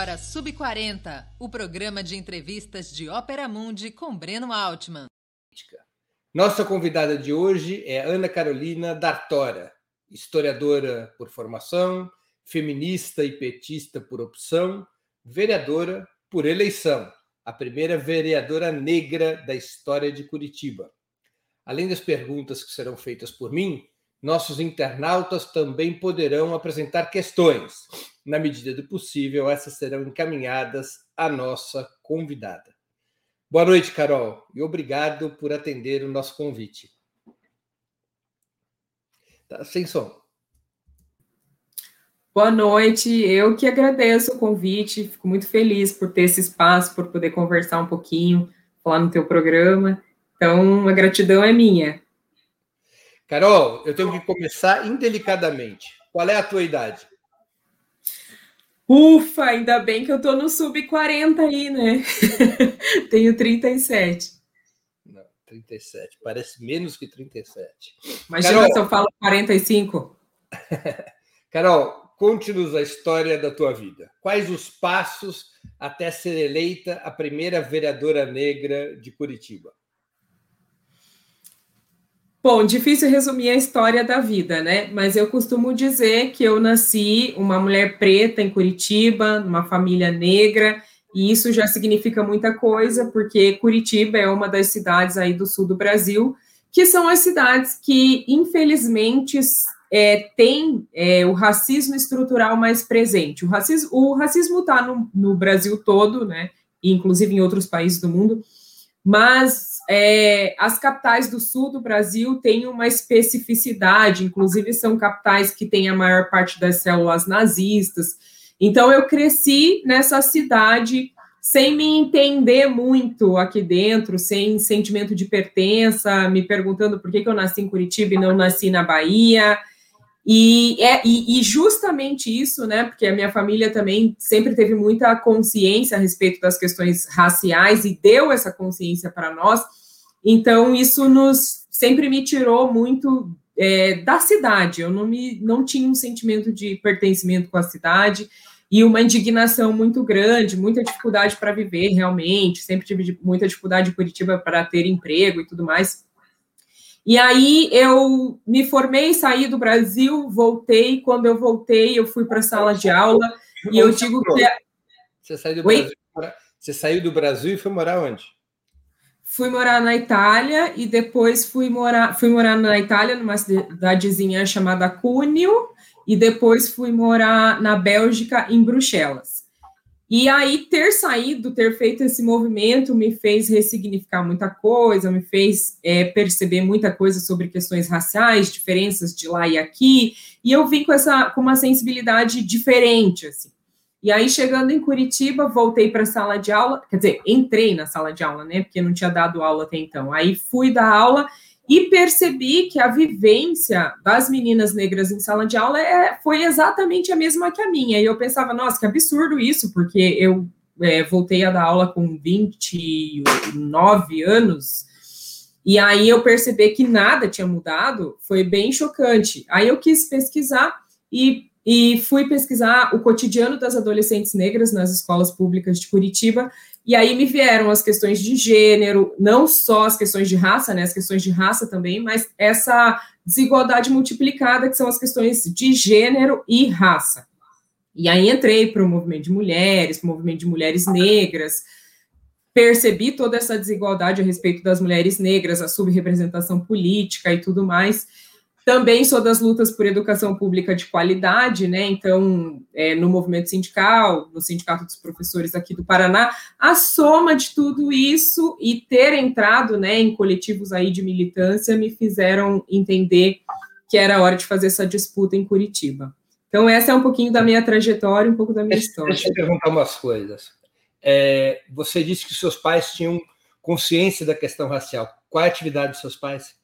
agora Sub40, o programa de entrevistas de Ópera Mundi com Breno Altman. Nossa convidada de hoje é Ana Carolina Dartora, historiadora por formação, feminista e petista por opção, vereadora por eleição, a primeira vereadora negra da história de Curitiba. Além das perguntas que serão feitas por mim, nossos internautas também poderão apresentar questões. Na medida do possível, essas serão encaminhadas à nossa convidada. Boa noite, Carol, e obrigado por atender o nosso convite. Tá sem som. Boa noite, eu que agradeço o convite, fico muito feliz por ter esse espaço, por poder conversar um pouquinho, falar no teu programa. Então, a gratidão é minha. Carol, eu tenho que começar indelicadamente. Qual é a tua idade? Ufa, ainda bem que eu tô no sub-40 aí, né? Tenho 37. Não, 37. Parece menos que 37. Imagina Carol, se eu falo 45. Carol, conte-nos a história da tua vida. Quais os passos até ser eleita a primeira vereadora negra de Curitiba? Bom, difícil resumir a história da vida, né? Mas eu costumo dizer que eu nasci uma mulher preta em Curitiba, numa família negra, e isso já significa muita coisa, porque Curitiba é uma das cidades aí do sul do Brasil, que são as cidades que, infelizmente, é, tem é, o racismo estrutural mais presente. O racismo o racismo está no, no Brasil todo, né? Inclusive em outros países do mundo, mas é, as capitais do sul do Brasil têm uma especificidade, inclusive são capitais que têm a maior parte das células nazistas. Então, eu cresci nessa cidade sem me entender muito aqui dentro, sem sentimento de pertença, me perguntando por que, que eu nasci em Curitiba e não nasci na Bahia. E, é, e, e, justamente isso, né? Porque a minha família também sempre teve muita consciência a respeito das questões raciais e deu essa consciência para nós. Então, isso nos sempre me tirou muito é, da cidade. Eu não, me, não tinha um sentimento de pertencimento com a cidade e uma indignação muito grande, muita dificuldade para viver realmente. Sempre tive muita dificuldade em Curitiba para ter emprego e tudo mais. E aí eu me formei, saí do Brasil, voltei. Quando eu voltei, eu fui para a sala de aula e eu digo que. É você saiu do Brasil, você saiu do Brasil e foi morar onde? fui morar na Itália e depois fui morar, fui morar na Itália, numa cidadezinha chamada Cuneo, e depois fui morar na Bélgica, em Bruxelas. E aí, ter saído, ter feito esse movimento, me fez ressignificar muita coisa, me fez é, perceber muita coisa sobre questões raciais, diferenças de lá e aqui, e eu vim com, essa, com uma sensibilidade diferente, assim. E aí, chegando em Curitiba, voltei para a sala de aula, quer dizer, entrei na sala de aula, né? Porque não tinha dado aula até então. Aí fui dar aula e percebi que a vivência das meninas negras em sala de aula é, foi exatamente a mesma que a minha. E eu pensava, nossa, que absurdo isso, porque eu é, voltei a dar aula com 29 anos. E aí eu percebi que nada tinha mudado, foi bem chocante. Aí eu quis pesquisar e e fui pesquisar o cotidiano das adolescentes negras nas escolas públicas de Curitiba, e aí me vieram as questões de gênero, não só as questões de raça, né, as questões de raça também, mas essa desigualdade multiplicada, que são as questões de gênero e raça. E aí entrei para o movimento de mulheres, para o movimento de mulheres negras, percebi toda essa desigualdade a respeito das mulheres negras, a subrepresentação política e tudo mais, também sou das lutas por educação pública de qualidade, né? Então, é, no movimento sindical, no Sindicato dos Professores aqui do Paraná, a soma de tudo isso e ter entrado né, em coletivos aí de militância me fizeram entender que era hora de fazer essa disputa em Curitiba. Então, essa é um pouquinho da minha trajetória, um pouco da minha deixa, história. Deixa eu perguntar umas coisas. É, você disse que seus pais tinham consciência da questão racial. Qual é a atividade dos seus pais?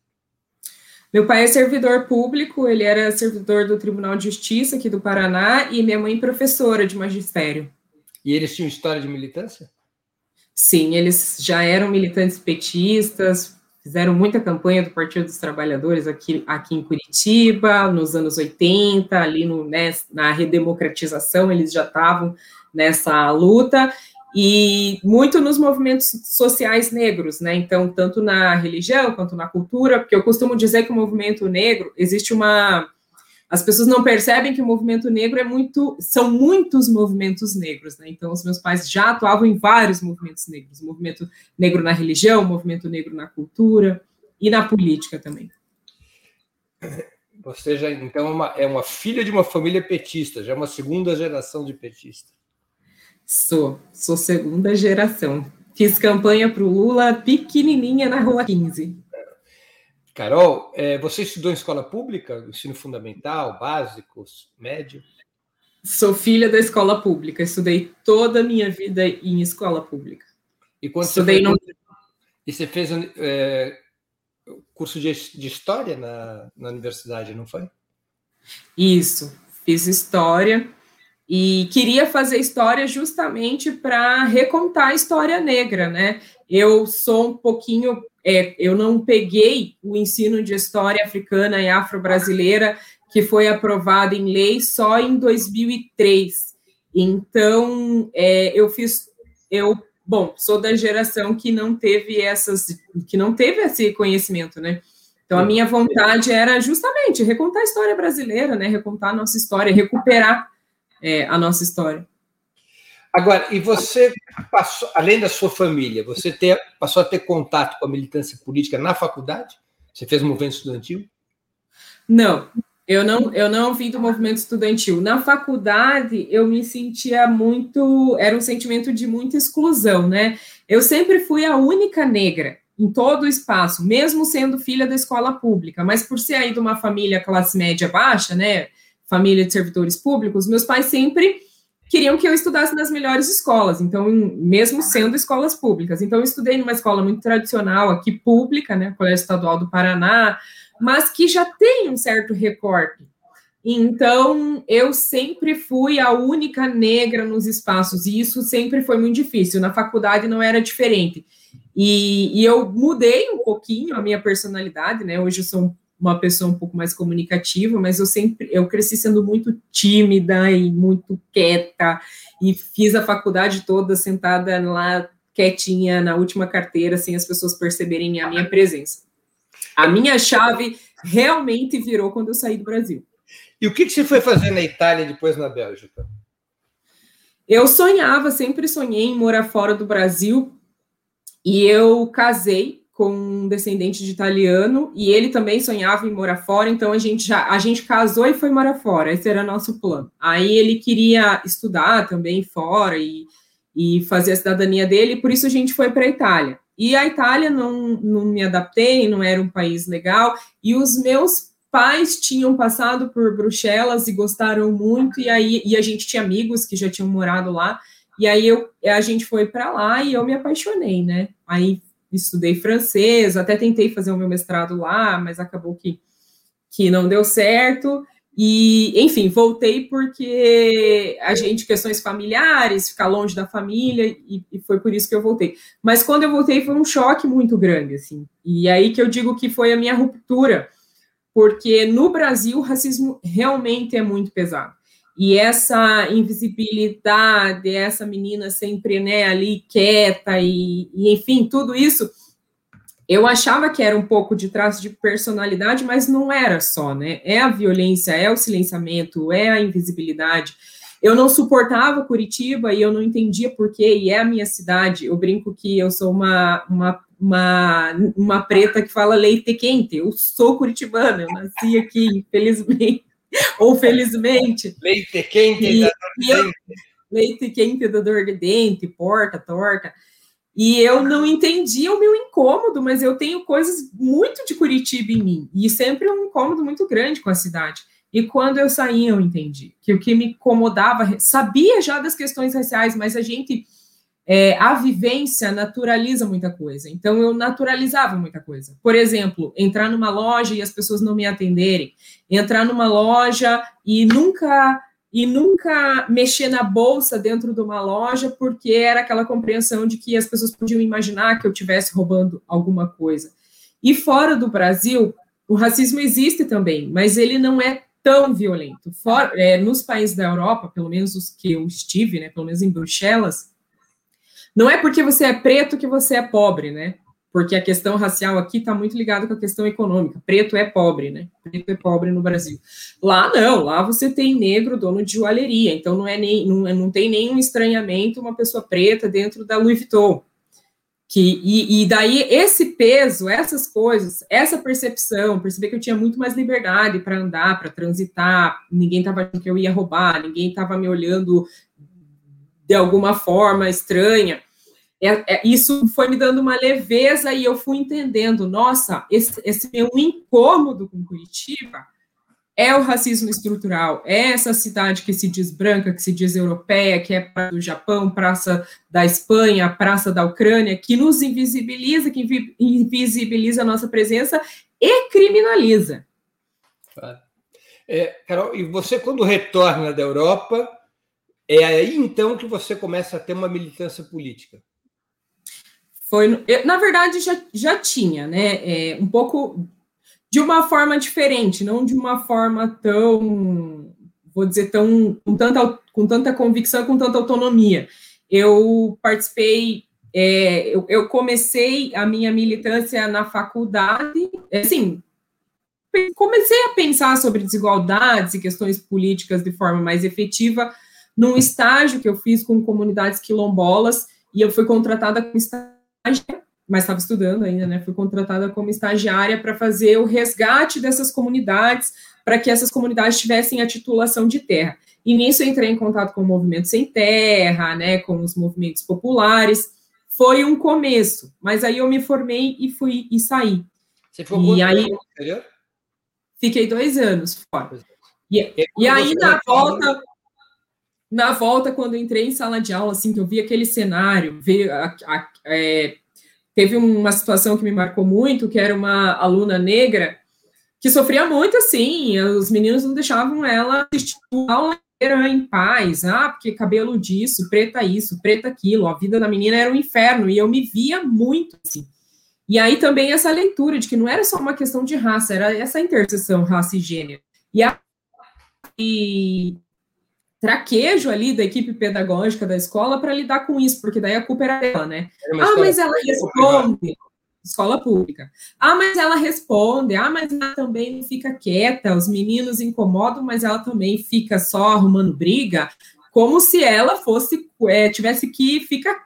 Meu pai é servidor público, ele era servidor do Tribunal de Justiça aqui do Paraná e minha mãe professora de magistério. E eles tinham história de militância? Sim, eles já eram militantes petistas, fizeram muita campanha do Partido dos Trabalhadores aqui, aqui em Curitiba, nos anos 80, ali no, né, na redemocratização, eles já estavam nessa luta e muito nos movimentos sociais negros, né? Então, tanto na religião quanto na cultura, porque eu costumo dizer que o movimento negro existe uma as pessoas não percebem que o movimento negro é muito, são muitos movimentos negros, né? Então, os meus pais já atuavam em vários movimentos negros, movimento negro na religião, movimento negro na cultura e na política também. Você já, então, é uma, é uma filha de uma família petista, já é uma segunda geração de petista. Sou, sou segunda geração. Fiz campanha para o Lula pequenininha na Rua 15. Carol, é, você estudou em escola pública, ensino fundamental, básico, médio? Sou filha da escola pública, estudei toda a minha vida em escola pública. E quando estudei você, fez, no... e você fez é, curso de, de história na, na universidade, não foi? Isso, fiz história e queria fazer história justamente para recontar a história negra, né? Eu sou um pouquinho é, eu não peguei o ensino de história africana e afro-brasileira, que foi aprovado em lei só em 2003. Então, é, eu fiz, eu, bom, sou da geração que não teve essas, que não teve esse conhecimento, né? Então, a minha vontade era justamente recontar a história brasileira, né? Recontar a nossa história, recuperar é, a nossa história. Agora, e você passou, além da sua família, você ter, passou a ter contato com a militância política na faculdade? Você fez movimento estudantil? Não, eu não, eu não vim do movimento estudantil. Na faculdade, eu me sentia muito. Era um sentimento de muita exclusão, né? Eu sempre fui a única negra em todo o espaço, mesmo sendo filha da escola pública, mas por ser aí de uma família classe média baixa, né? Família de servidores públicos, meus pais sempre queriam que eu estudasse nas melhores escolas, então, mesmo sendo escolas públicas. Então, eu estudei numa escola muito tradicional aqui, pública, né, Colégio Estadual do Paraná, mas que já tem um certo recorte. Então, eu sempre fui a única negra nos espaços, e isso sempre foi muito difícil. Na faculdade não era diferente. E, e eu mudei um pouquinho a minha personalidade, né? Hoje eu sou uma pessoa um pouco mais comunicativa, mas eu sempre eu cresci sendo muito tímida e muito quieta e fiz a faculdade toda sentada lá quietinha na última carteira sem as pessoas perceberem a minha presença. A minha chave realmente virou quando eu saí do Brasil. E o que, que você foi fazer na Itália e depois na Bélgica? Eu sonhava, sempre sonhei em morar fora do Brasil e eu casei com um descendente de italiano e ele também sonhava em morar fora, então a gente já a gente casou e foi morar fora. Esse era nosso plano. Aí ele queria estudar também fora e, e fazer a cidadania dele, por isso a gente foi para a Itália. E a Itália não, não me adaptei, não era um país legal, e os meus pais tinham passado por Bruxelas e gostaram muito, e aí e a gente tinha amigos que já tinham morado lá, e aí eu, a gente foi para lá e eu me apaixonei, né? Aí estudei francês, até tentei fazer o meu mestrado lá, mas acabou que, que não deu certo. E, enfim, voltei porque a gente, questões familiares, ficar longe da família, e, e, foi por isso que eu voltei. Mas quando eu voltei foi um choque muito grande, assim. E aí que eu digo que foi a minha ruptura, porque no Brasil o racismo realmente é muito pesado. E essa invisibilidade, essa menina sempre né, ali quieta, e, e, enfim, tudo isso, eu achava que era um pouco de traço de personalidade, mas não era só, né? É a violência, é o silenciamento, é a invisibilidade. Eu não suportava Curitiba e eu não entendia por quê, e é a minha cidade. Eu brinco que eu sou uma, uma, uma, uma preta que fala leite quente. Eu sou curitibana, eu nasci aqui, infelizmente. ou felizmente. Leite quente e, da dor de dente. Leite quente da dor de dente, porta, torta. E eu não entendia o meu incômodo, mas eu tenho coisas muito de Curitiba em mim. E sempre um incômodo muito grande com a cidade. E quando eu saí, eu entendi que o que me incomodava, sabia já das questões raciais, mas a gente é, a vivência naturaliza muita coisa. Então, eu naturalizava muita coisa. Por exemplo, entrar numa loja e as pessoas não me atenderem, entrar numa loja e nunca e nunca mexer na bolsa dentro de uma loja porque era aquela compreensão de que as pessoas podiam imaginar que eu estivesse roubando alguma coisa. E fora do Brasil, o racismo existe também, mas ele não é tão violento. For, é, nos países da Europa, pelo menos os que eu estive, né, pelo menos em Bruxelas, não é porque você é preto que você é pobre, né? Porque a questão racial aqui está muito ligada com a questão econômica. Preto é pobre, né? Preto é pobre no Brasil. Lá não, lá você tem negro dono de joalheria, então não é nem não, não tem nenhum estranhamento uma pessoa preta dentro da Louis Vuitton. Que, e, e, daí esse peso, essas coisas, essa percepção, perceber que eu tinha muito mais liberdade para andar, para transitar, ninguém estava achando que eu ia roubar, ninguém estava me olhando de alguma forma estranha. É, é, isso foi me dando uma leveza e eu fui entendendo, nossa, esse, esse meu incômodo com Curitiba é o racismo estrutural, é essa cidade que se diz branca, que se diz europeia, que é do Japão, praça da Espanha, praça da Ucrânia, que nos invisibiliza, que invisibiliza a nossa presença e criminaliza. É, Carol, e você, quando retorna da Europa, é aí então que você começa a ter uma militância política? Foi, na verdade, já, já tinha, né? É, um pouco de uma forma diferente, não de uma forma tão, vou dizer, tão com tanta, com tanta convicção, com tanta autonomia. Eu participei, é, eu, eu, comecei a minha militância na faculdade, assim, comecei a pensar sobre desigualdades e questões políticas de forma mais efetiva num estágio que eu fiz com comunidades quilombolas, e eu fui contratada como estagiária mas estava estudando ainda, né? Fui contratada como estagiária para fazer o resgate dessas comunidades, para que essas comunidades tivessem a titulação de terra. E nisso eu entrei em contato com o movimento sem terra, né? Com os movimentos populares. Foi um começo, mas aí eu me formei e fui e saí. Você ficou e aí fiquei dois anos fora. E, e aí na volta na volta, quando entrei em sala de aula, assim, que eu vi aquele cenário, ver a, a, é, Teve uma situação que me marcou muito, que era uma aluna negra que sofria muito, assim, os meninos não deixavam ela assistir a aula inteira em paz, ah, porque cabelo disso, preta isso, preta aquilo, a vida da menina era um inferno, e eu me via muito, assim. E aí também essa leitura de que não era só uma questão de raça, era essa interseção raça e gênero. E, a, e traquejo ali da equipe pedagógica da escola para lidar com isso, porque daí a culpa era dela, né? Ah, mas ela responde. Escola pública. Ah, mas ela responde. Ah, mas ela também fica quieta. Os meninos incomodam, mas ela também fica só arrumando briga, como se ela fosse é, tivesse que ficar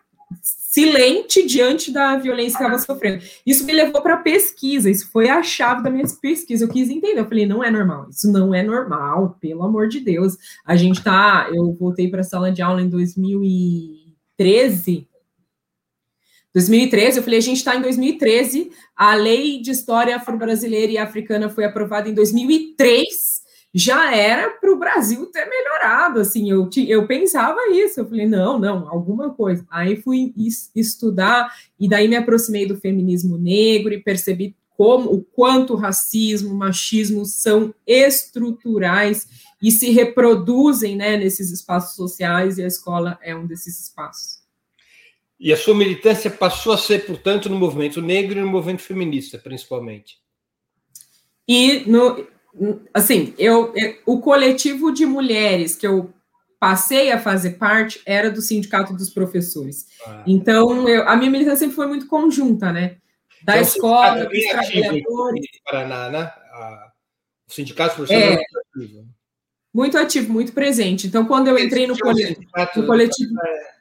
silente diante da violência que estava sofrendo. Isso me levou para pesquisa, isso foi a chave da minha pesquisa. Eu quis entender, eu falei, não é normal, isso não é normal, pelo amor de Deus. A gente tá, eu voltei para a sala de aula em 2013. 2013, eu falei, a gente está em 2013, a lei de história afro-brasileira e africana foi aprovada em 2003, já era para o Brasil ter melhorado, assim, eu, eu pensava isso, eu falei, não, não, alguma coisa. Aí fui estudar, e daí me aproximei do feminismo negro e percebi como, o quanto racismo, machismo são estruturais e se reproduzem, né, nesses espaços sociais, e a escola é um desses espaços. E a sua militância passou a ser, portanto, no movimento negro e no movimento feminista, principalmente. E no, assim, eu, eu, o coletivo de mulheres que eu passei a fazer parte era do sindicato dos professores. Ah. Então, eu, a minha militância sempre foi muito conjunta, né? Da então, escola, dos trabalhadores. Paraná, né? o sindicato dos professores é, muito ativo. Muito ativo, muito presente. Então, quando eu entrei no, coletivo, no coletivo. É,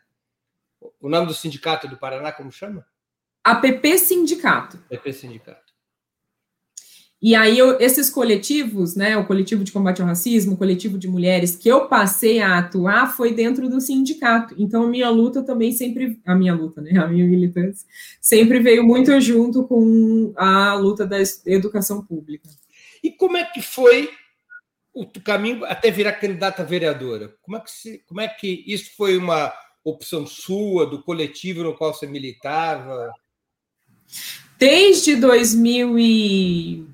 o nome do sindicato do Paraná, como chama? APP Sindicato. APP Sindicato. E aí, eu, esses coletivos, né, o coletivo de combate ao racismo, o coletivo de mulheres, que eu passei a atuar foi dentro do sindicato. Então, a minha luta também sempre, a minha luta, né, a minha militância, sempre veio muito junto com a luta da educação pública. E como é que foi o caminho até virar candidata a vereadora? Como é que, se, como é que isso foi uma opção sua, do coletivo no qual você militava? Desde 2000 e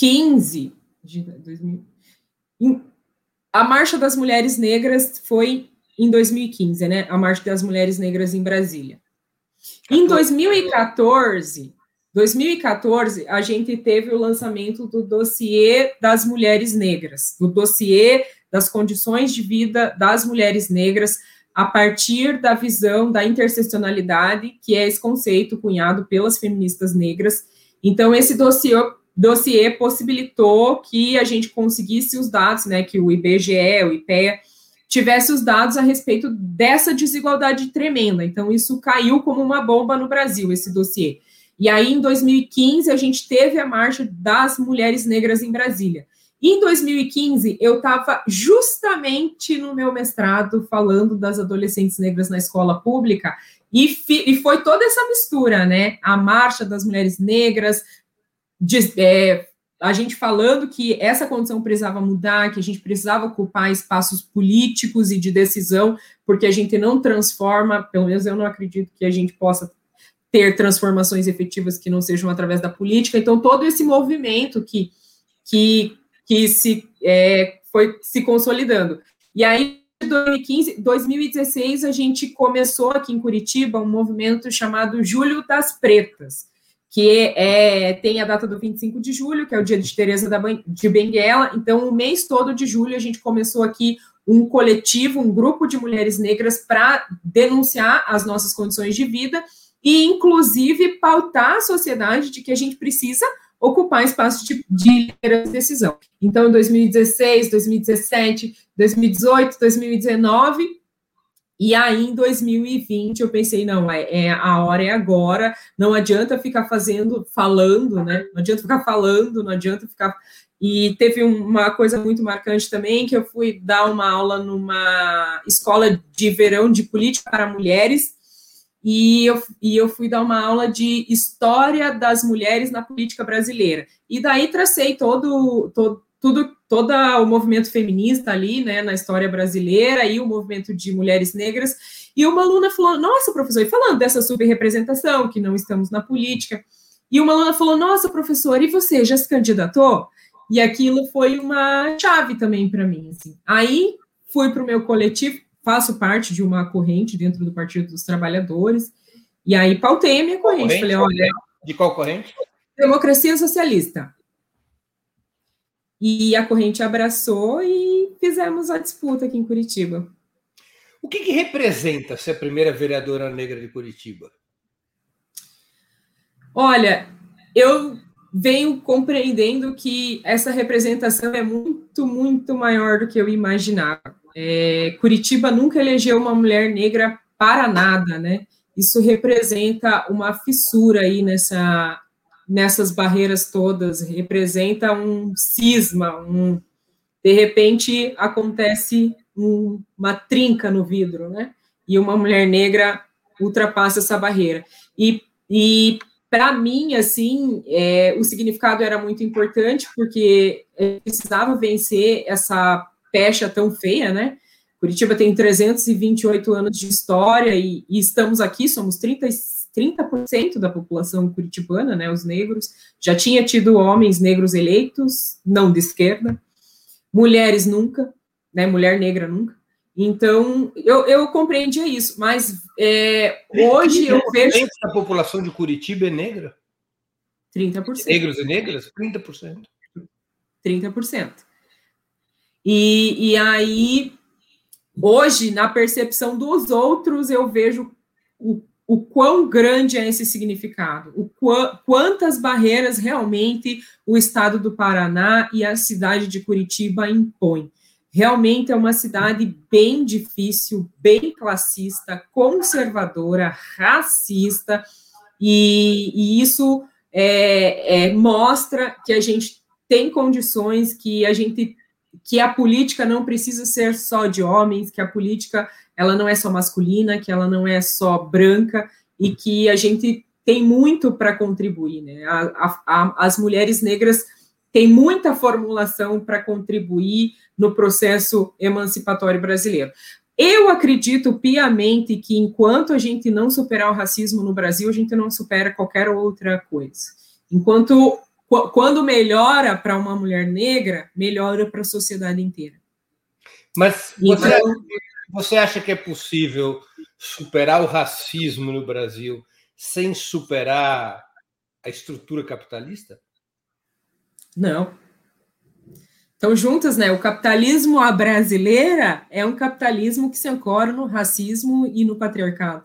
15 de 2000, a Marcha das Mulheres Negras foi em 2015, né? A Marcha das Mulheres Negras em Brasília. Em 2014, 2014, a gente teve o lançamento do dossiê das mulheres negras, do dossiê das condições de vida das mulheres negras, a partir da visão da interseccionalidade, que é esse conceito cunhado pelas feministas negras. Então, esse dossiê, dossiê possibilitou que a gente conseguisse os dados, né, que o IBGE, o IPEA, tivesse os dados a respeito dessa desigualdade tremenda. Então, isso caiu como uma bomba no Brasil, esse dossiê. E aí, em 2015, a gente teve a marcha das mulheres negras em Brasília. Em 2015, eu estava justamente no meu mestrado falando das adolescentes negras na escola pública, e, e foi toda essa mistura, né? A marcha das mulheres negras, de, é, a gente falando que essa condição precisava mudar, que a gente precisava ocupar espaços políticos e de decisão, porque a gente não transforma, pelo menos eu não acredito que a gente possa ter transformações efetivas que não sejam através da política. Então, todo esse movimento que, que, que se é, foi se consolidando. E aí, em 2015, 2016, a gente começou aqui em Curitiba um movimento chamado Julho das Pretas, que é, tem a data do 25 de julho, que é o dia de Teresa de Benguela. Então, o mês todo de julho, a gente começou aqui um coletivo, um grupo de mulheres negras para denunciar as nossas condições de vida e, inclusive, pautar a sociedade de que a gente precisa ocupar espaço de, de decisão. Então, em 2016, 2017, 2018, 2019, e aí em 2020 eu pensei, não, é, é, a hora é agora, não adianta ficar fazendo, falando, né? Não adianta ficar falando, não adianta ficar. E teve uma coisa muito marcante também, que eu fui dar uma aula numa escola de verão de política para mulheres, e eu, e eu fui dar uma aula de história das mulheres na política brasileira. E daí tracei todo, todo tudo, todo o movimento feminista ali, né, na história brasileira e o movimento de mulheres negras. E uma aluna falou: Nossa, professor, e falando dessa subrepresentação, que não estamos na política. E uma aluna falou: Nossa, professor, e você já se candidatou? E aquilo foi uma chave também para mim. Assim. Aí fui para o meu coletivo, faço parte de uma corrente dentro do Partido dos Trabalhadores, e aí pautei a minha corrente. corrente Falei, olha. De qual corrente? Democracia Socialista. E a corrente abraçou e fizemos a disputa aqui em Curitiba. O que, que representa ser a primeira vereadora negra de Curitiba? Olha, eu venho compreendendo que essa representação é muito, muito maior do que eu imaginava. É, Curitiba nunca elegeu uma mulher negra para nada, né? Isso representa uma fissura aí nessa, nessas barreiras todas, representa um cisma, um, de repente acontece um, uma trinca no vidro, né? E uma mulher negra ultrapassa essa barreira. E, e para mim, assim, é, o significado era muito importante, porque precisava vencer essa pecha tão feia, né? Curitiba tem 328 anos de história e, e estamos aqui, somos 30, 30% da população curitibana, né, os negros. Já tinha tido homens negros eleitos, não de esquerda, mulheres nunca, né, mulher negra nunca. Então, eu, eu compreendia isso, mas é, hoje eu vejo. A população de Curitiba é negra? 30%. Negros e negras? 30%. 30%. E, e aí, hoje, na percepção dos outros, eu vejo o, o quão grande é esse significado, o quantas barreiras realmente o estado do Paraná e a cidade de Curitiba impõem. Realmente é uma cidade bem difícil, bem classista, conservadora, racista, e, e isso é, é, mostra que a gente tem condições, que a gente que a política não precisa ser só de homens, que a política ela não é só masculina, que ela não é só branca e que a gente tem muito para contribuir, né? A, a, a, as mulheres negras têm muita formulação para contribuir no processo emancipatório brasileiro. Eu acredito piamente que enquanto a gente não superar o racismo no Brasil, a gente não supera qualquer outra coisa. Enquanto quando melhora para uma mulher negra, melhora para a sociedade inteira. Mas você, então, você acha que é possível superar o racismo no Brasil sem superar a estrutura capitalista? Não. Então, juntas, né? O capitalismo à brasileira é um capitalismo que se ancora no racismo e no patriarcado.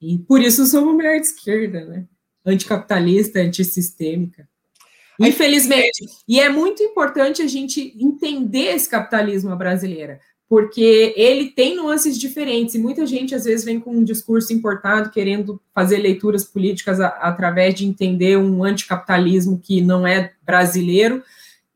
E por isso sou uma mulher de esquerda, né? Anticapitalista, antissistêmica. Infelizmente. E é muito importante a gente entender esse capitalismo à brasileira, porque ele tem nuances diferentes, e muita gente às vezes vem com um discurso importado, querendo fazer leituras políticas a, através de entender um anticapitalismo que não é brasileiro,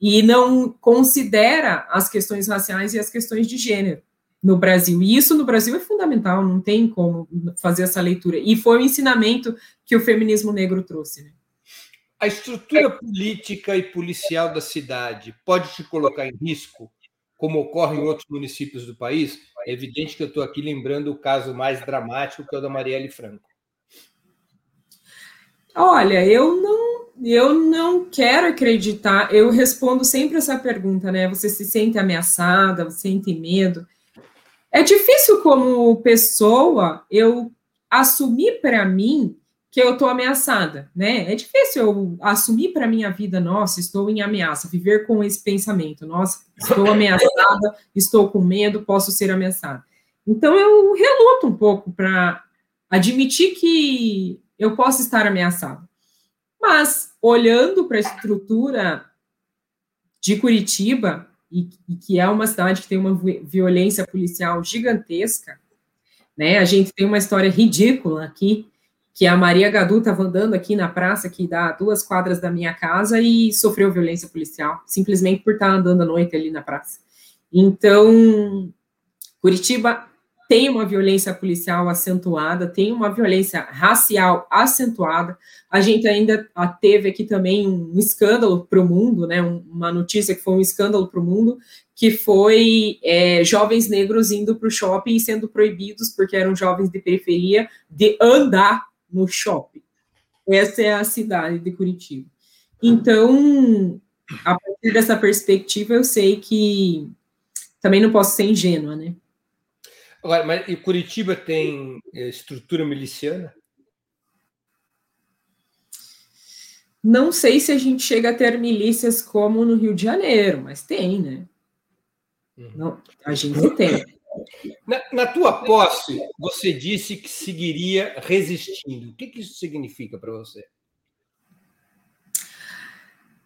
e não considera as questões raciais e as questões de gênero no Brasil. E isso no Brasil é fundamental, não tem como fazer essa leitura. E foi o ensinamento que o feminismo negro trouxe. Né? A estrutura política e policial da cidade pode te colocar em risco, como ocorre em outros municípios do país? É evidente que eu estou aqui lembrando o caso mais dramático, que é o da Marielle Franco. Olha, eu não, eu não quero acreditar. Eu respondo sempre essa pergunta, né? Você se sente ameaçada, você sente medo? É difícil, como pessoa, eu assumir para mim que eu estou ameaçada, né? É difícil eu assumir para minha vida, nossa, estou em ameaça, viver com esse pensamento, nossa, estou ameaçada, estou com medo, posso ser ameaçada. Então eu reluto um pouco para admitir que eu posso estar ameaçada. Mas olhando para a estrutura de Curitiba, e, e que é uma cidade que tem uma violência policial gigantesca, né? A gente tem uma história ridícula aqui, que a Maria Gadu estava andando aqui na praça, que dá duas quadras da minha casa, e sofreu violência policial, simplesmente por estar andando à noite ali na praça. Então, Curitiba tem uma violência policial acentuada, tem uma violência racial acentuada. A gente ainda teve aqui também um escândalo para o mundo, né? Uma notícia que foi um escândalo para o mundo, que foi é, jovens negros indo para o shopping e sendo proibidos, porque eram jovens de periferia, de andar no shopping. Essa é a cidade de Curitiba. Então, a partir dessa perspectiva, eu sei que também não posso ser ingênua, né? Agora, mas e Curitiba tem eh, estrutura miliciana? Não sei se a gente chega a ter milícias como no Rio de Janeiro, mas tem, né? Uhum. Não, a gente tem. Na, na, tua posse, você disse que seguiria resistindo. O que, que isso significa para você?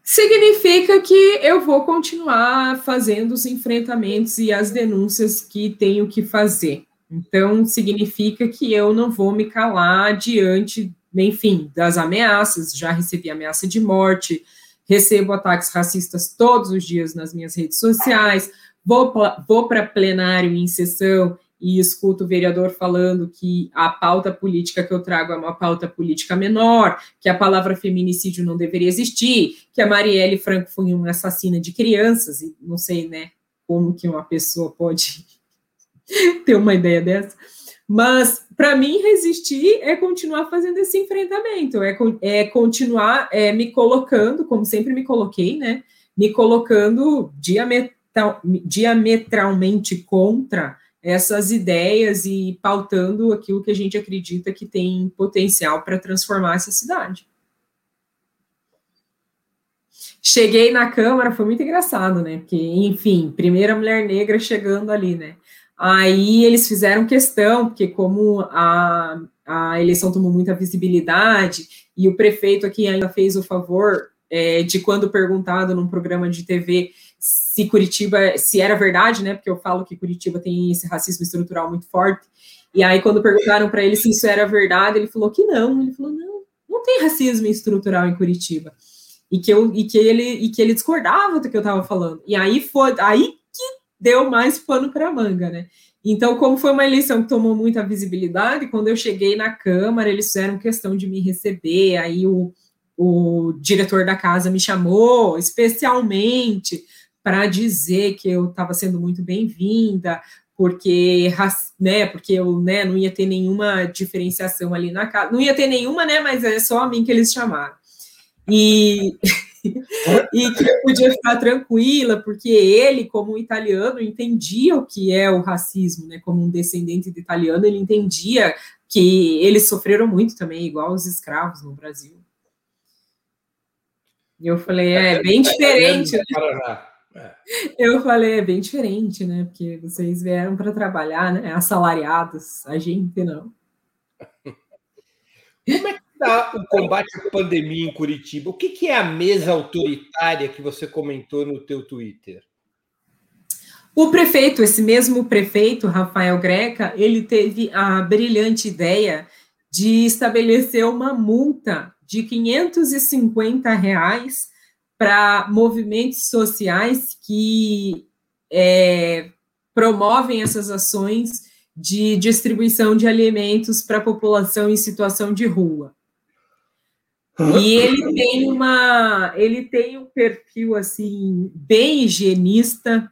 Significa que eu vou continuar fazendo os enfrentamentos e as denúncias que tenho que fazer. Então, significa que eu não vou me calar diante, enfim, das ameaças. Já recebi ameaça de morte, recebo ataques racistas todos os dias nas minhas redes sociais, vou, vou para plenário em sessão e escuto o vereador falando que a pauta política que eu trago é uma pauta política menor, que a palavra feminicídio não deveria existir, que a Marielle Franco foi uma assassina de crianças, e não sei, né, como que uma pessoa pode ter uma ideia dessa. Mas, para mim, resistir é continuar fazendo esse enfrentamento, é, é continuar é, me colocando, como sempre me coloquei, né, me colocando diametral, diametralmente contra essas ideias e pautando aquilo que a gente acredita que tem potencial para transformar essa cidade. Cheguei na Câmara, foi muito engraçado, né? Porque, enfim, primeira mulher negra chegando ali, né? Aí eles fizeram questão, porque como a, a eleição tomou muita visibilidade, e o prefeito aqui ainda fez o favor é, de quando perguntado num programa de TV se Curitiba, se era verdade, né? Porque eu falo que Curitiba tem esse racismo estrutural muito forte. E aí, quando perguntaram para ele se isso era verdade, ele falou que não. Ele falou: não, não tem racismo estrutural em Curitiba. E que, eu, e que, ele, e que ele discordava do que eu estava falando. E aí foi aí que deu mais pano para manga, né? Então, como foi uma eleição que tomou muita visibilidade, quando eu cheguei na Câmara, eles fizeram questão de me receber, aí o, o diretor da casa me chamou especialmente para dizer que eu estava sendo muito bem-vinda, porque, né, porque eu né, não ia ter nenhuma diferenciação ali na casa, não ia ter nenhuma, né, mas é só a mim que eles chamaram. E, e que eu podia ficar tranquila, porque ele, como italiano, entendia o que é o racismo, né, como um descendente de italiano, ele entendia que eles sofreram muito também, igual os escravos no Brasil. Eu falei, é bem diferente. É. Eu falei, é bem diferente, né? Porque vocês vieram para trabalhar, né? Assalariados, a gente não. Como é que está o combate à pandemia em Curitiba? O que, que é a mesa autoritária que você comentou no teu Twitter? O prefeito, esse mesmo prefeito, Rafael Greca, ele teve a brilhante ideia de estabelecer uma multa de 550 reais para movimentos sociais que é, promovem essas ações de distribuição de alimentos para a população em situação de rua. E ele tem uma, ele tem um perfil assim bem higienista,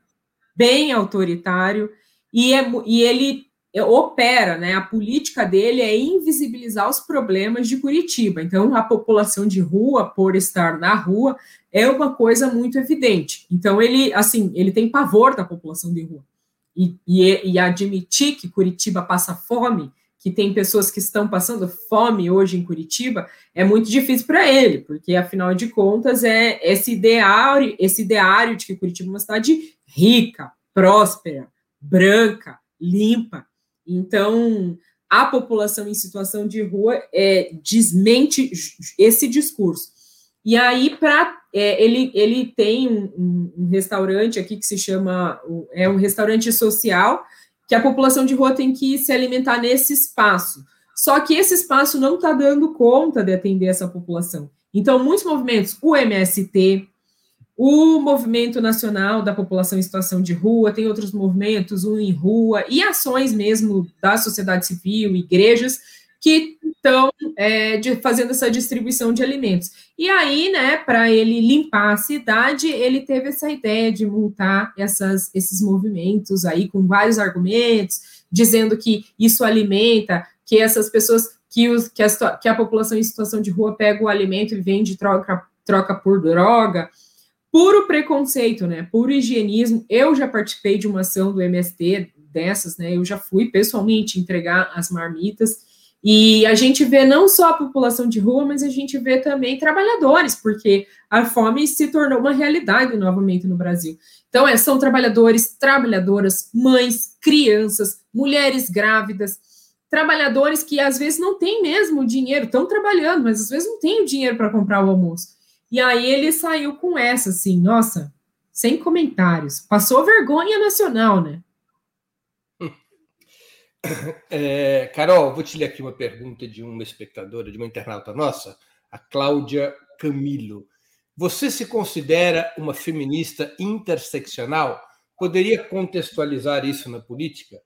bem autoritário, e, é, e ele opera, né? A política dele é invisibilizar os problemas de Curitiba. Então, a população de rua, por estar na rua, é uma coisa muito evidente. Então, ele, assim, ele tem pavor da população de rua. E, e, e admitir que Curitiba passa fome, que tem pessoas que estão passando fome hoje em Curitiba, é muito difícil para ele, porque afinal de contas é esse ideário, esse ideário de que Curitiba é uma cidade rica, próspera, branca, limpa. Então, a população em situação de rua é, desmente esse discurso. E aí, para é, ele, ele tem um, um, um, restaurante aqui que se chama é um restaurante social que a população de rua tem que se alimentar nesse espaço. Só que esse espaço não está dando conta de atender essa população. Então, muitos movimentos, o MST, o Movimento Nacional da População em Situação de Rua, tem outros movimentos, o Em Rua, e ações mesmo da sociedade civil, igrejas, que estão é, fazendo essa distribuição de alimentos. E aí, né, para ele limpar a cidade, ele teve essa ideia de multar essas, esses movimentos aí com vários argumentos, dizendo que isso alimenta, que essas pessoas, que, os, que, a, que a população em situação de rua pega o alimento e vende troca, troca por droga puro preconceito, né? Puro higienismo. Eu já participei de uma ação do MST dessas, né? Eu já fui pessoalmente entregar as marmitas. E a gente vê não só a população de rua, mas a gente vê também trabalhadores, porque a fome se tornou uma realidade novamente no Brasil. Então, é, são trabalhadores, trabalhadoras, mães, crianças, mulheres grávidas, trabalhadores que às vezes não têm mesmo dinheiro, estão trabalhando, mas às vezes não têm o dinheiro para comprar o almoço. E aí ele saiu com essa, assim, nossa, sem comentários. Passou vergonha nacional, né? É, Carol, vou te ler aqui uma pergunta de uma espectadora, de uma internauta nossa, a Cláudia Camilo. Você se considera uma feminista interseccional? Poderia contextualizar isso na política?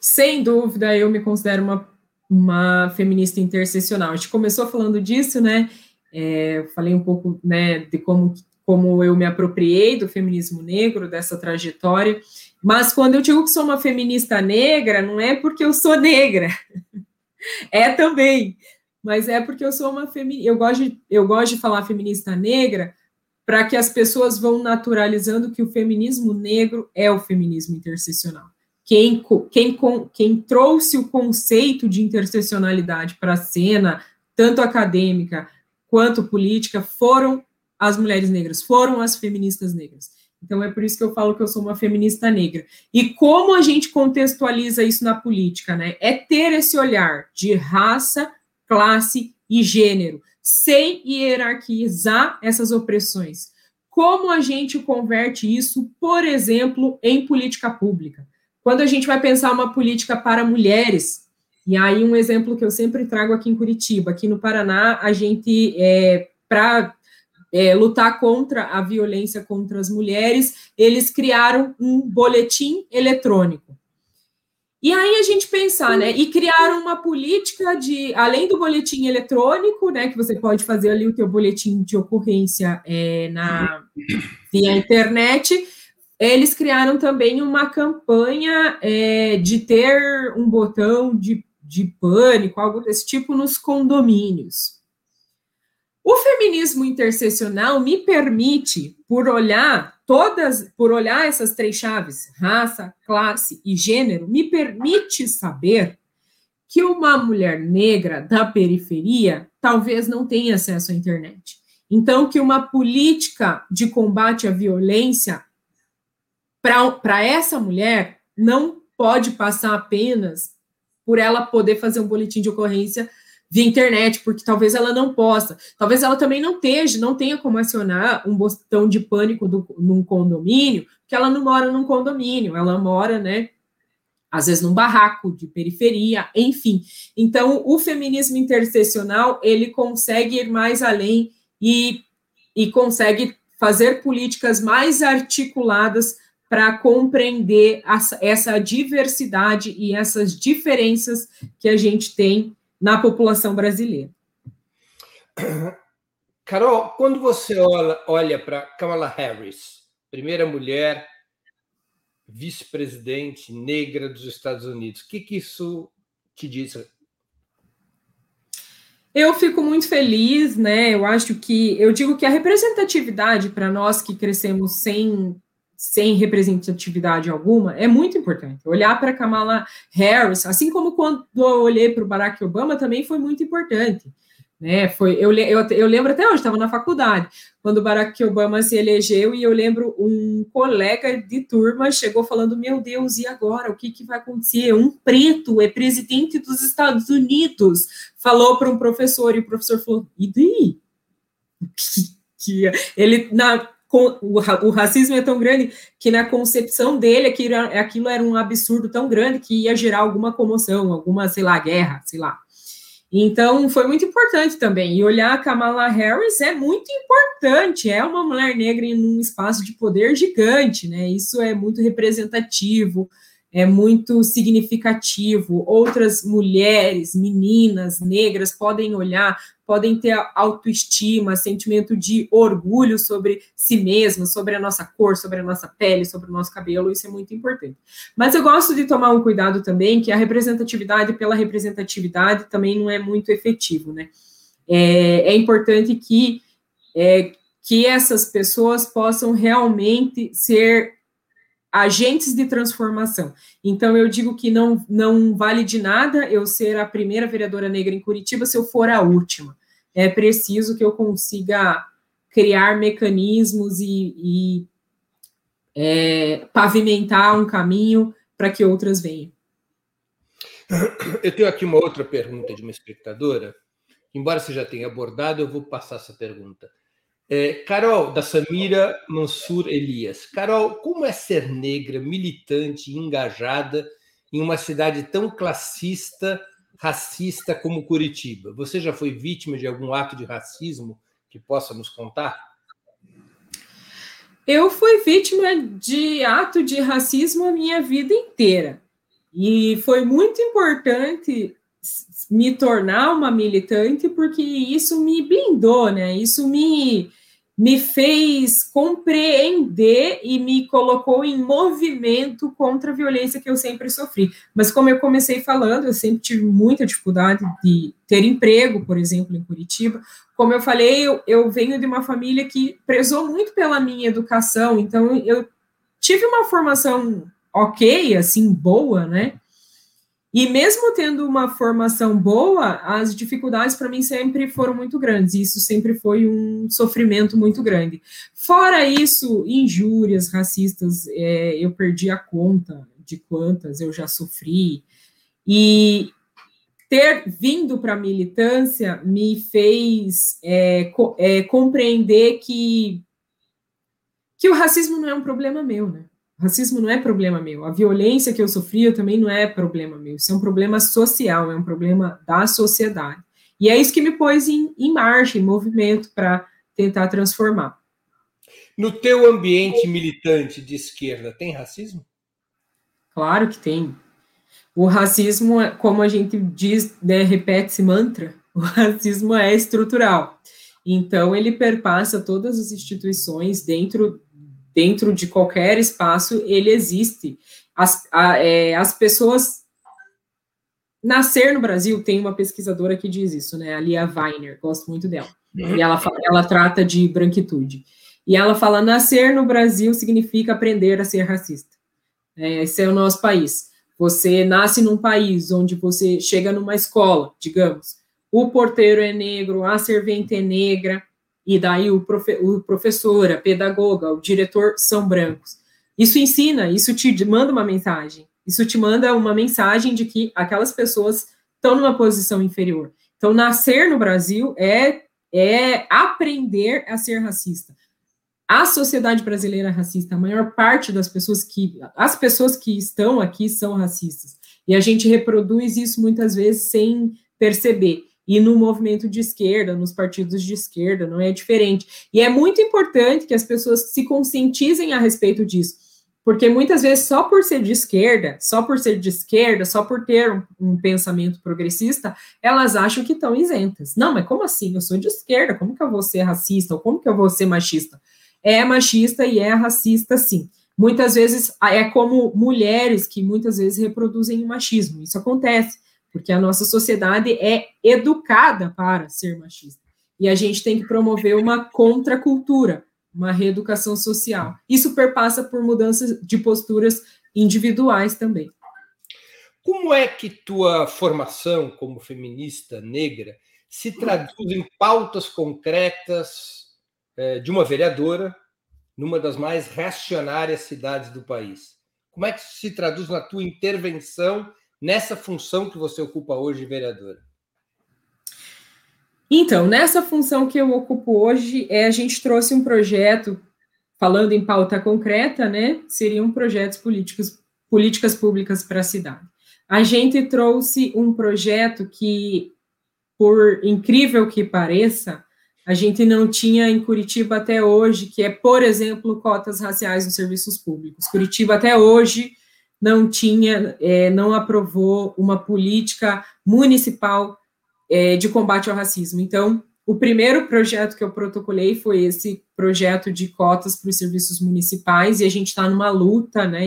Sem dúvida, eu me considero uma, uma feminista interseccional. A gente começou falando disso, né? É, falei um pouco né, de como, como eu me apropriei do feminismo negro, dessa trajetória, mas quando eu digo que sou uma feminista negra, não é porque eu sou negra, é também, mas é porque eu sou uma feminista, eu gosto de, eu gosto de falar feminista negra para que as pessoas vão naturalizando que o feminismo negro é o feminismo interseccional. Quem, quem, quem trouxe o conceito de interseccionalidade para a cena, tanto acadêmica quanto política foram as mulheres negras, foram as feministas negras. Então é por isso que eu falo que eu sou uma feminista negra. E como a gente contextualiza isso na política, né? É ter esse olhar de raça, classe e gênero, sem hierarquizar essas opressões. Como a gente converte isso, por exemplo, em política pública? Quando a gente vai pensar uma política para mulheres, e aí, um exemplo que eu sempre trago aqui em Curitiba, aqui no Paraná, a gente, é, para é, lutar contra a violência contra as mulheres, eles criaram um boletim eletrônico. E aí a gente pensar, né? E criaram uma política de, além do boletim eletrônico, né? Que você pode fazer ali o teu boletim de ocorrência é, na via internet. Eles criaram também uma campanha é, de ter um botão de de pânico, algo desse tipo, nos condomínios. O feminismo interseccional me permite, por olhar todas, por olhar essas três chaves, raça, classe e gênero, me permite saber que uma mulher negra da periferia talvez não tenha acesso à internet. Então, que uma política de combate à violência para essa mulher não pode passar apenas por ela poder fazer um boletim de ocorrência via internet, porque talvez ela não possa. Talvez ela também não tenha, não tenha como acionar um botão de pânico do, num condomínio, porque ela não mora num condomínio, ela mora, né, às vezes num barraco de periferia, enfim. Então, o feminismo interseccional, ele consegue ir mais além e, e consegue fazer políticas mais articuladas para compreender essa diversidade e essas diferenças que a gente tem na população brasileira. Carol, quando você olha, olha para Kamala Harris, primeira mulher vice-presidente negra dos Estados Unidos, o que, que isso te diz? Eu fico muito feliz, né? Eu acho que eu digo que a representatividade para nós que crescemos sem sem representatividade alguma, é muito importante. Olhar para Kamala Harris, assim como quando eu olhei para o Barack Obama, também foi muito importante. Né, foi, eu, eu, eu lembro até hoje, estava na faculdade, quando o Barack Obama se elegeu, e eu lembro um colega de turma chegou falando: Meu Deus, e agora? O que, que vai acontecer? Um preto é presidente dos Estados Unidos. Falou para um professor, e o professor falou: E daí? Que, que ele, na, o, racismo é tão grande que na concepção dele aquilo, aquilo era um absurdo tão grande que ia gerar alguma comoção, alguma, sei lá, guerra, sei lá. Então, foi muito importante também. E olhar a Kamala Harris é muito importante. É uma mulher negra em um espaço de poder gigante, né? Isso é muito representativo, é muito significativo. Outras mulheres, meninas, negras podem olhar podem ter autoestima, sentimento de orgulho sobre si mesma, sobre a nossa cor, sobre a nossa pele, sobre o nosso cabelo, isso é muito importante. Mas eu gosto de tomar um cuidado também, que a representatividade pela representatividade também não é muito efetivo, né? É, é importante que, é, que essas pessoas possam realmente ser agentes de transformação. Então, eu digo que não, não vale de nada eu ser a primeira vereadora negra em Curitiba se eu for a última é preciso que eu consiga criar mecanismos e, e é, pavimentar um caminho para que outras venham. Eu tenho aqui uma outra pergunta de uma espectadora. Embora você já tenha abordado, eu vou passar essa pergunta. É, Carol, da Samira Mansur Elias. Carol, como é ser negra, militante, engajada em uma cidade tão classista racista como Curitiba? Você já foi vítima de algum ato de racismo que possa nos contar? Eu fui vítima de ato de racismo a minha vida inteira. E foi muito importante me tornar uma militante porque isso me blindou, né? Isso me me fez compreender e me colocou em movimento contra a violência que eu sempre sofri. Mas como eu comecei falando, eu sempre tive muita dificuldade de ter emprego, por exemplo, em Curitiba. Como eu falei, eu, eu venho de uma família que prezou muito pela minha educação, então eu tive uma formação ok, assim, boa, né? E mesmo tendo uma formação boa, as dificuldades para mim sempre foram muito grandes. E isso sempre foi um sofrimento muito grande. Fora isso, injúrias racistas, é, eu perdi a conta de quantas eu já sofri. E ter vindo para a militância me fez é, co é, compreender que, que o racismo não é um problema meu, né? Racismo não é problema meu. A violência que eu sofri também não é problema meu. Isso é um problema social, é um problema da sociedade. E é isso que me pôs em, em marcha, em movimento, para tentar transformar. No teu ambiente militante de esquerda, tem racismo? Claro que tem. O racismo, como a gente diz, né, repete esse mantra, o racismo é estrutural. Então, ele perpassa todas as instituições dentro dentro de qualquer espaço, ele existe. As, a, é, as pessoas. Nascer no Brasil, tem uma pesquisadora que diz isso, né? A Lia Weiner, gosto muito dela. Uhum. E ela, ela trata de branquitude. E ela fala: nascer no Brasil significa aprender a ser racista. É, esse é o nosso país. Você nasce num país onde você chega numa escola, digamos, o porteiro é negro, a servente é negra, e daí o, profe, o professor, a pedagoga, o diretor são brancos. Isso ensina, isso te manda uma mensagem. Isso te manda uma mensagem de que aquelas pessoas estão numa posição inferior. Então, nascer no Brasil é, é aprender a ser racista. A sociedade brasileira é racista, a maior parte das pessoas que. As pessoas que estão aqui são racistas. E a gente reproduz isso muitas vezes sem perceber. E no movimento de esquerda, nos partidos de esquerda, não é diferente. E é muito importante que as pessoas se conscientizem a respeito disso. Porque muitas vezes, só por ser de esquerda, só por ser de esquerda, só por ter um, um pensamento progressista, elas acham que estão isentas. Não, mas como assim? Eu sou de esquerda, como que eu vou ser racista? Ou como que eu vou ser machista? É machista e é racista, sim. Muitas vezes é como mulheres que muitas vezes reproduzem o machismo. Isso acontece porque a nossa sociedade é educada para ser machista. E a gente tem que promover uma contracultura, uma reeducação social. Isso perpassa por mudanças de posturas individuais também. Como é que tua formação como feminista negra se traduz em pautas concretas eh, de uma vereadora numa das mais reacionárias cidades do país? Como é que isso se traduz na tua intervenção nessa função que você ocupa hoje, vereadora? Então, nessa função que eu ocupo hoje, é, a gente trouxe um projeto, falando em pauta concreta, né? Seriam projetos políticos, políticas públicas para a cidade. A gente trouxe um projeto que, por incrível que pareça, a gente não tinha em Curitiba até hoje, que é, por exemplo, cotas raciais nos serviços públicos. Curitiba até hoje não tinha, é, não aprovou uma política municipal é, de combate ao racismo. Então, o primeiro projeto que eu protocolei foi esse projeto de cotas para os serviços municipais, e a gente está numa luta, né,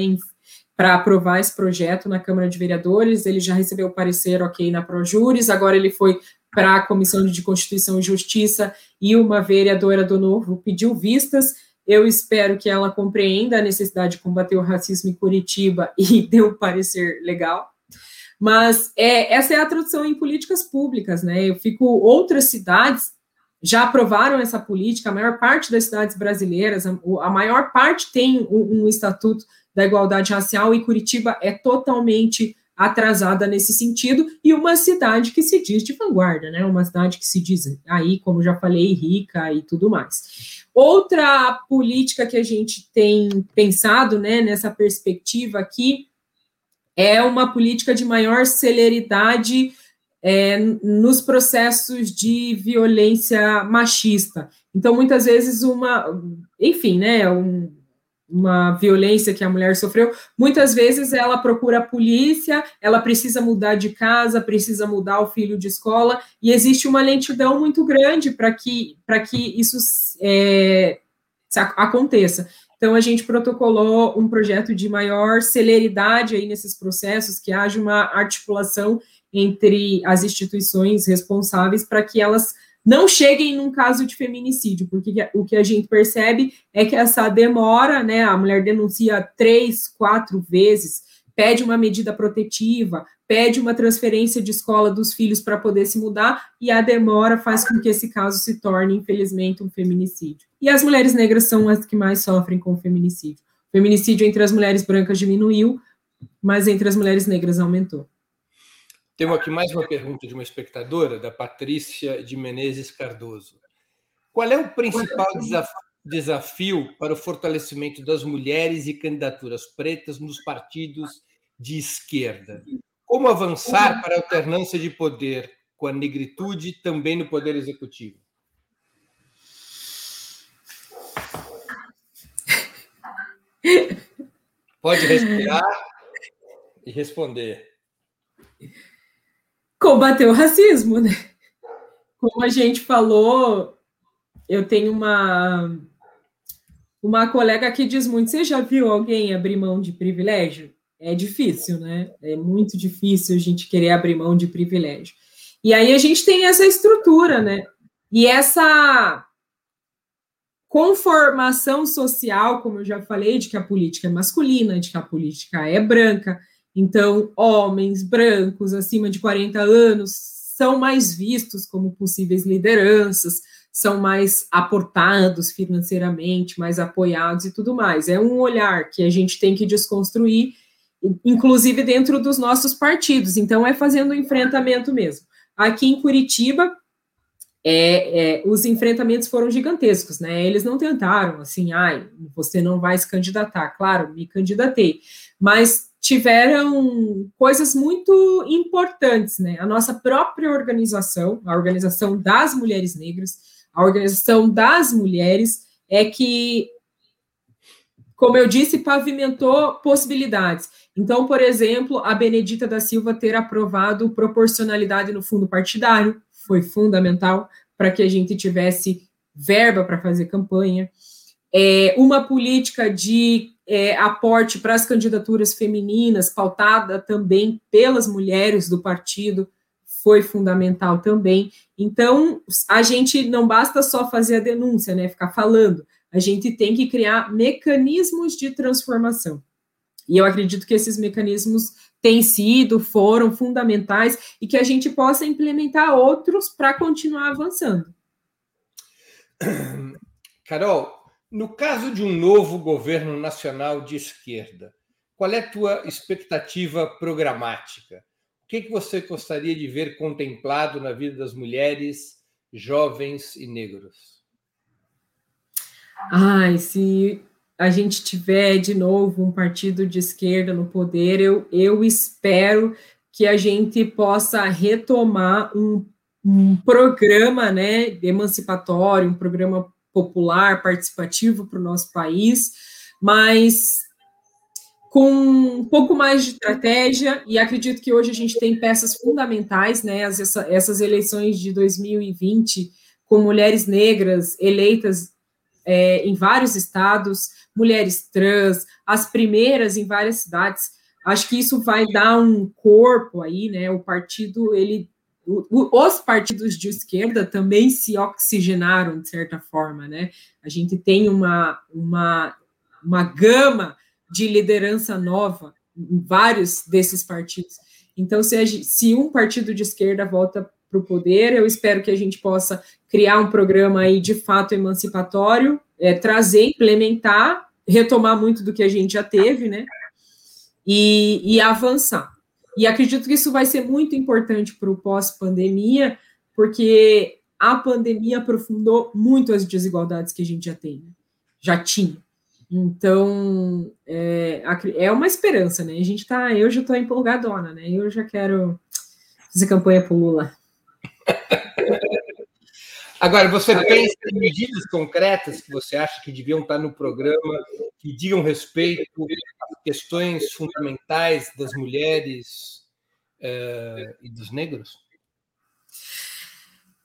para aprovar esse projeto na Câmara de Vereadores. Ele já recebeu o parecer ok na Projures, agora ele foi para a Comissão de Constituição e Justiça e uma vereadora do Novo pediu vistas. Eu espero que ela compreenda a necessidade de combater o racismo em Curitiba e dê um parecer legal. Mas é, essa é a tradução em políticas públicas, né? Eu fico outras cidades já aprovaram essa política, a maior parte das cidades brasileiras, a, a maior parte tem um, um, estatuto da igualdade racial e Curitiba é totalmente atrasada nesse sentido, e uma cidade que se diz de vanguarda, né? Uma cidade que se diz aí, como já falei, rica e tudo mais. Outra política que a gente tem pensado, né, nessa perspectiva aqui, é uma política de maior celeridade é, nos processos de violência machista. Então, muitas vezes, uma, enfim, né, um, uma violência que a mulher sofreu, muitas vezes ela procura a polícia, ela precisa mudar de casa, precisa mudar o filho de escola, e existe uma lentidão muito grande para que, que isso é, aconteça. Então, a gente protocolou um projeto de maior celeridade aí nesses processos, que haja uma articulação entre as instituições responsáveis para que elas não cheguem num caso de feminicídio, porque o que a gente percebe é que essa demora, né, a mulher denuncia três, quatro vezes, pede uma medida protetiva, pede uma transferência de escola dos filhos para poder se mudar, e a demora faz com que esse caso se torne, infelizmente, um feminicídio. E as mulheres negras são as que mais sofrem com o feminicídio. O feminicídio entre as mulheres brancas diminuiu, mas entre as mulheres negras aumentou. Temos aqui mais uma pergunta de uma espectadora, da Patrícia de Menezes Cardoso. Qual é o principal desafio para o fortalecimento das mulheres e candidaturas pretas nos partidos de esquerda? Como avançar para a alternância de poder com a negritude também no poder executivo? Pode respirar e responder combater o racismo, né? Como a gente falou, eu tenho uma uma colega que diz muito: você já viu alguém abrir mão de privilégio? É difícil, né? É muito difícil a gente querer abrir mão de privilégio. E aí a gente tem essa estrutura, né? E essa conformação social, como eu já falei, de que a política é masculina, de que a política é branca, então, homens brancos acima de 40 anos são mais vistos como possíveis lideranças, são mais aportados financeiramente, mais apoiados e tudo mais. É um olhar que a gente tem que desconstruir, inclusive dentro dos nossos partidos. Então, é fazendo o enfrentamento mesmo. Aqui em Curitiba, é, é, os enfrentamentos foram gigantescos, né? Eles não tentaram assim, ai, você não vai se candidatar. Claro, me candidatei, mas tiveram coisas muito importantes, né? A nossa própria organização, a organização das mulheres negras, a organização das mulheres, é que, como eu disse, pavimentou possibilidades. Então, por exemplo, a Benedita da Silva ter aprovado proporcionalidade no fundo partidário, foi fundamental para que a gente tivesse verba para fazer campanha. É, uma política de é, aporte para as candidaturas femininas, pautada também pelas mulheres do partido, foi fundamental também. Então, a gente não basta só fazer a denúncia, né, ficar falando, a gente tem que criar mecanismos de transformação. E eu acredito que esses mecanismos têm sido, foram fundamentais e que a gente possa implementar outros para continuar avançando. Carol, no caso de um novo governo nacional de esquerda, qual é a tua expectativa programática? O que, que você gostaria de ver contemplado na vida das mulheres, jovens e negros? Ai, se a gente tiver de novo um partido de esquerda no poder, eu, eu espero que a gente possa retomar um, um programa né, emancipatório, um programa popular, participativo para o nosso país, mas com um pouco mais de estratégia, e acredito que hoje a gente tem peças fundamentais, né? As, essa, essas eleições de 2020, com mulheres negras eleitas é, em vários estados, mulheres trans, as primeiras em várias cidades. Acho que isso vai dar um corpo aí, né? O partido, ele. Os partidos de esquerda também se oxigenaram, de certa forma, né? A gente tem uma, uma, uma gama de liderança nova em vários desses partidos. Então, se, se um partido de esquerda volta para o poder, eu espero que a gente possa criar um programa aí de fato emancipatório, é, trazer, implementar, retomar muito do que a gente já teve, né? E, e avançar. E acredito que isso vai ser muito importante para o pós-pandemia, porque a pandemia aprofundou muito as desigualdades que a gente já tem, né? já tinha. Então, é, é uma esperança, né? A gente tá, eu já estou empolgadona, né? Eu já quero fazer campanha para Lula. Agora, você pensa em medidas concretas que você acha que deviam estar no programa, que digam respeito às questões fundamentais das mulheres uh, e dos negros?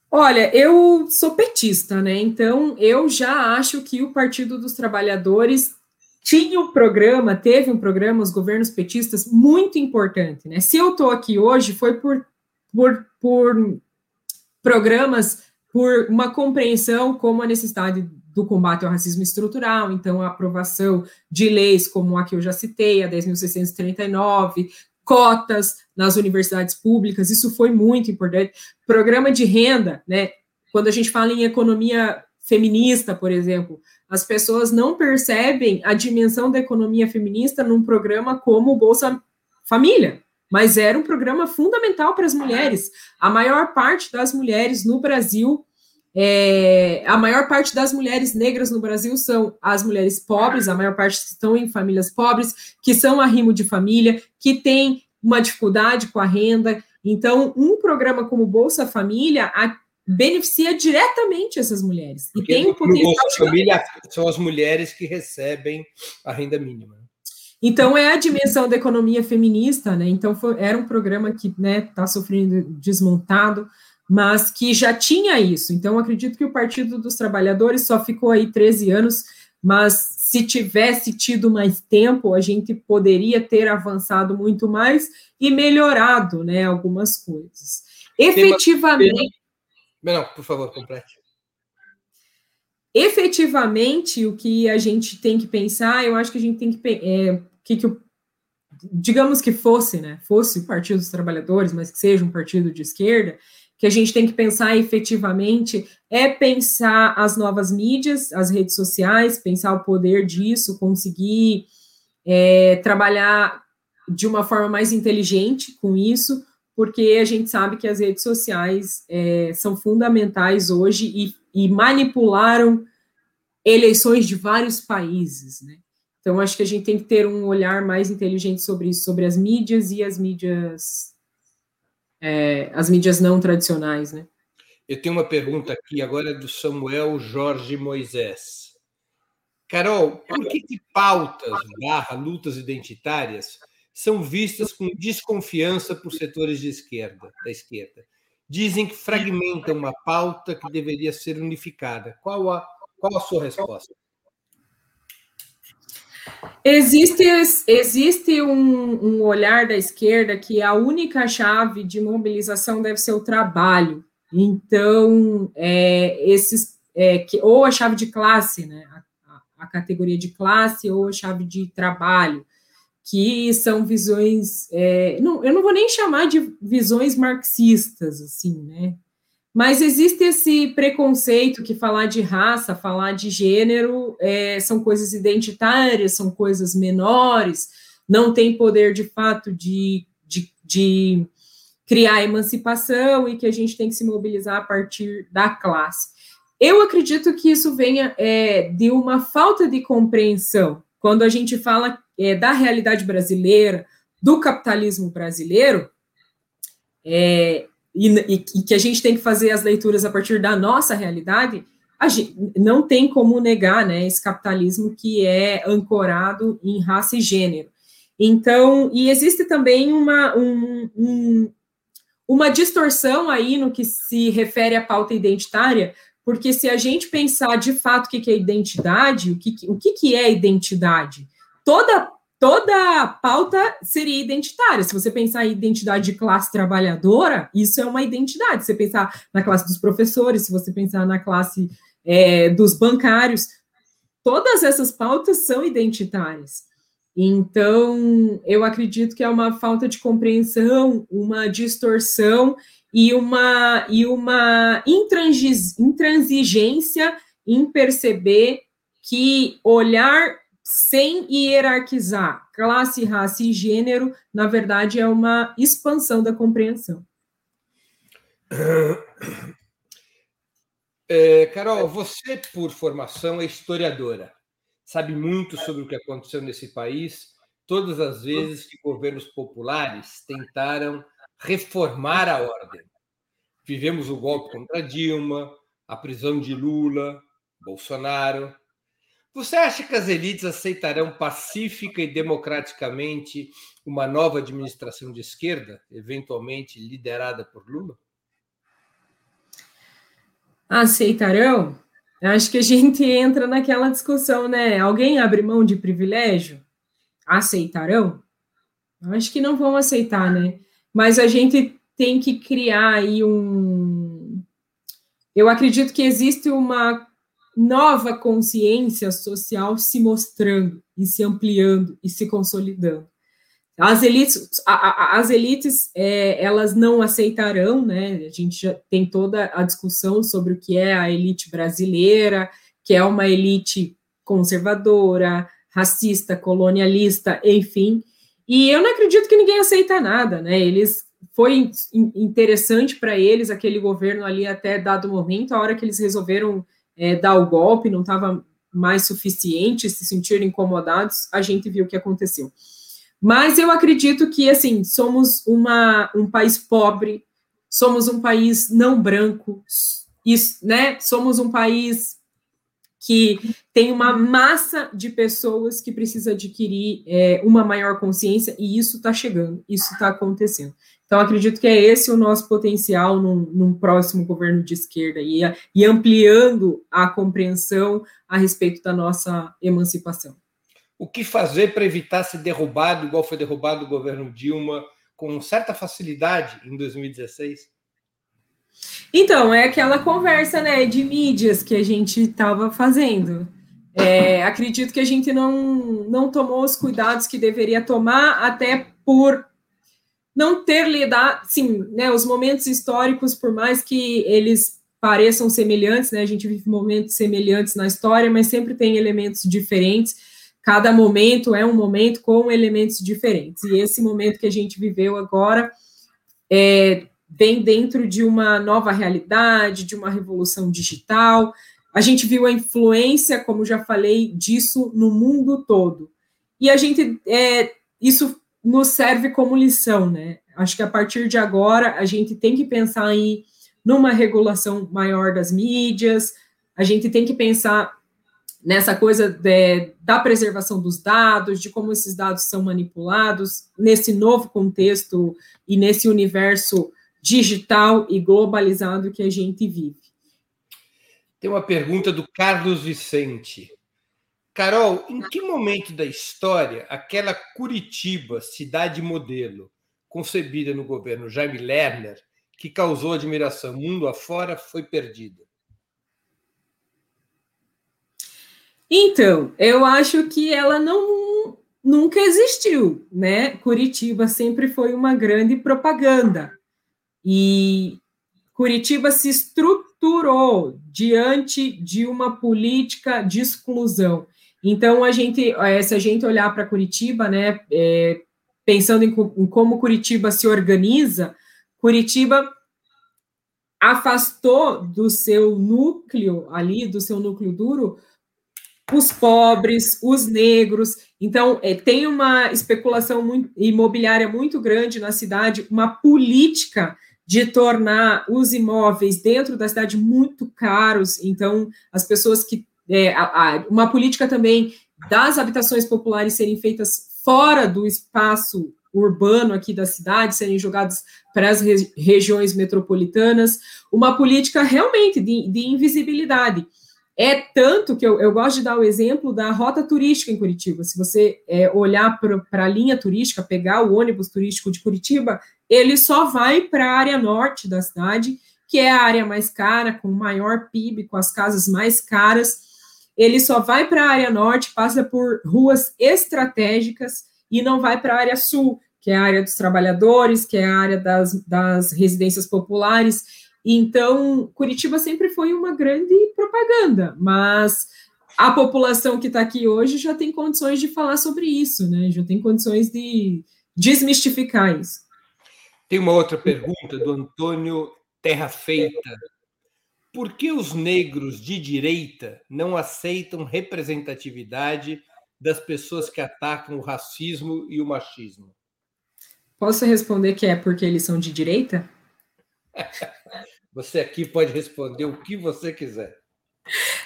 Olha, eu sou petista, né? Então eu já acho que o Partido dos Trabalhadores tinha um programa, teve um programa, os governos petistas, muito importante, né? Se eu estou aqui hoje, foi por, por, por programas por uma compreensão como a necessidade do combate ao racismo estrutural, então a aprovação de leis como a que eu já citei, a 10.639, cotas nas universidades públicas, isso foi muito importante. Programa de renda, né? Quando a gente fala em economia feminista, por exemplo, as pessoas não percebem a dimensão da economia feminista num programa como o Bolsa Família, mas era um programa fundamental para as mulheres. A maior parte das mulheres no Brasil, é, a maior parte das mulheres negras no Brasil são as mulheres pobres, a maior parte estão em famílias pobres, que são arrimo de família, que têm uma dificuldade com a renda. Então, um programa como Bolsa Família a, beneficia diretamente essas mulheres. Porque e tem um potencial. Bolsa Família são as mulheres que recebem a renda mínima. Então é a dimensão da economia feminista, né? Então foi, era um programa que está né, tá sofrendo desmontado, mas que já tinha isso. Então acredito que o Partido dos Trabalhadores só ficou aí 13 anos, mas se tivesse tido mais tempo, a gente poderia ter avançado muito mais e melhorado, né, algumas coisas. Efetivamente. Não, por favor, complete efetivamente o que a gente tem que pensar, eu acho que a gente tem que é, que, que digamos que fosse, né, fosse o Partido dos Trabalhadores, mas que seja um partido de esquerda, que a gente tem que pensar efetivamente é pensar as novas mídias, as redes sociais, pensar o poder disso, conseguir é, trabalhar de uma forma mais inteligente com isso, porque a gente sabe que as redes sociais é, são fundamentais hoje e, e, manipularam eleições de vários países, né? Então, acho que a gente tem que ter um olhar mais inteligente sobre isso, sobre as mídias e as mídias, é, as mídias não tradicionais, né? Eu tenho uma pergunta aqui agora do Samuel Jorge Moisés. Carol, por que, que pautas barra lutas identitárias são vistas com desconfiança por setores de esquerda, da esquerda? Dizem que fragmentam uma pauta que deveria ser unificada. Qual a, qual a sua resposta? Existe, existe um, um olhar da esquerda que a única chave de mobilização deve ser o trabalho. Então, é, esses, é, que, ou a chave de classe, né, a, a, categoria de classe, ou a chave de trabalho, que são visões, é, não, eu não vou nem chamar de visões marxistas, assim, né, mas existe esse preconceito que falar de raça, falar de gênero, é, são coisas identitárias, são coisas menores, não tem poder de fato de, de, de criar emancipação e que a gente tem que se mobilizar a partir da classe. Eu acredito que isso venha é, de uma falta de compreensão. Quando a gente fala é, da realidade brasileira, do capitalismo brasileiro, é, e, e, e, que a gente tem que fazer as leituras a partir da nossa realidade, gente não tem como negar né, esse capitalismo que é ancorado em raça e gênero. Então, e existe também uma, um, um, uma distorção aí no que se refere à pauta identitária, porque se a gente pensar de fato o que é identidade, o que, o que é identidade, toda toda pauta seria identitária. Se você pensar em identidade de classe trabalhadora, isso é uma identidade. Se você pensar na classe dos professores, se você pensar na classe é, dos bancários, todas essas pautas são identitárias. Então, eu acredito que é uma falta de compreensão, uma distorção e uma, e uma intransigência em perceber que olhar sem hierarquizar classe, raça e gênero, na verdade, é uma expansão da compreensão. É, Carol, você, por formação, é historiadora sabe muito sobre o que aconteceu nesse país todas as vezes que governos populares tentaram reformar a ordem. Vivemos o golpe contra Dilma, a prisão de Lula, Bolsonaro. Você acha que as elites aceitarão pacífica e democraticamente uma nova administração de esquerda, eventualmente liderada por Lula? Aceitarão? Acho que a gente entra naquela discussão, né? Alguém abre mão de privilégio? Aceitarão? Acho que não vão aceitar, né? Mas a gente tem que criar aí um. Eu acredito que existe uma nova consciência social se mostrando e se ampliando e se consolidando. As elites, a, a, as elites, é, elas não aceitarão, né? A gente já tem toda a discussão sobre o que é a elite brasileira, que é uma elite conservadora, racista, colonialista, enfim. E eu não acredito que ninguém aceita nada, né? Eles foi interessante para eles aquele governo ali até dado momento, a hora que eles resolveram é, dar o golpe, não estava mais suficiente, se sentiram incomodados, a gente viu o que aconteceu. Mas eu acredito que, assim, somos uma, um país pobre, somos um país não branco, isso, né? Somos um país que tem uma massa de pessoas que precisa adquirir é, uma maior consciência, e isso está chegando, isso está acontecendo. Então, acredito que é esse o nosso potencial num, num próximo governo de esquerda, e, e ampliando a compreensão a respeito da nossa emancipação o que fazer para evitar ser derrubado, igual foi derrubado o governo Dilma, com certa facilidade em 2016? Então, é aquela conversa né, de mídias que a gente estava fazendo. É, acredito que a gente não, não tomou os cuidados que deveria tomar, até por não ter lidado, sim, né, os momentos históricos, por mais que eles pareçam semelhantes, né, a gente vive momentos semelhantes na história, mas sempre tem elementos diferentes, cada momento é um momento com elementos diferentes, e esse momento que a gente viveu agora é, vem dentro de uma nova realidade, de uma revolução digital, a gente viu a influência, como já falei, disso no mundo todo, e a gente, é, isso nos serve como lição, né? Acho que a partir de agora a gente tem que pensar em numa regulação maior das mídias, a gente tem que pensar nessa coisa de, da preservação dos dados, de como esses dados são manipulados nesse novo contexto e nesse universo digital e globalizado que a gente vive. Tem uma pergunta do Carlos Vicente. Carol, em que momento da história aquela Curitiba, cidade modelo, concebida no governo Jaime Lerner, que causou admiração mundo afora, foi perdida? Então, eu acho que ela não nunca existiu, né? Curitiba sempre foi uma grande propaganda. E Curitiba se estruturou diante de uma política de exclusão. Então, a gente, eh, se a gente olhar para Curitiba, né, é, pensando em, em como Curitiba se organiza, Curitiba afastou do seu núcleo ali, do seu núcleo duro, os pobres, os negros. Então, é, tem uma especulação muito, imobiliária muito grande na cidade, uma política de tornar os imóveis dentro da cidade muito caros. Então, as pessoas que é, a, a, uma política também das habitações populares serem feitas fora do espaço urbano aqui da cidade, serem jogadas para as re, regiões metropolitanas, uma política realmente de, de invisibilidade. É tanto que eu, eu, gosto de dar o exemplo da rota turística em Curitiba. Se você é, olhar para a linha turística, pegar o ônibus turístico de Curitiba, ele só vai para a área norte da cidade, que é a área mais cara, com maior PIB, com as casas mais caras ele só vai para a área norte, passa por ruas estratégicas e não vai para a área sul, que é a área dos trabalhadores, que é a área das, das residências populares. Então, Curitiba sempre foi uma grande propaganda, mas a população que está aqui hoje já tem condições de falar sobre isso, né? Já tem condições de desmistificar isso. Tem uma outra pergunta do Antônio Terra Feita, por que os negros de direita não aceitam representatividade das pessoas que atacam o racismo e o machismo? Posso responder que é porque eles são de direita? Você aqui pode responder o que você quiser.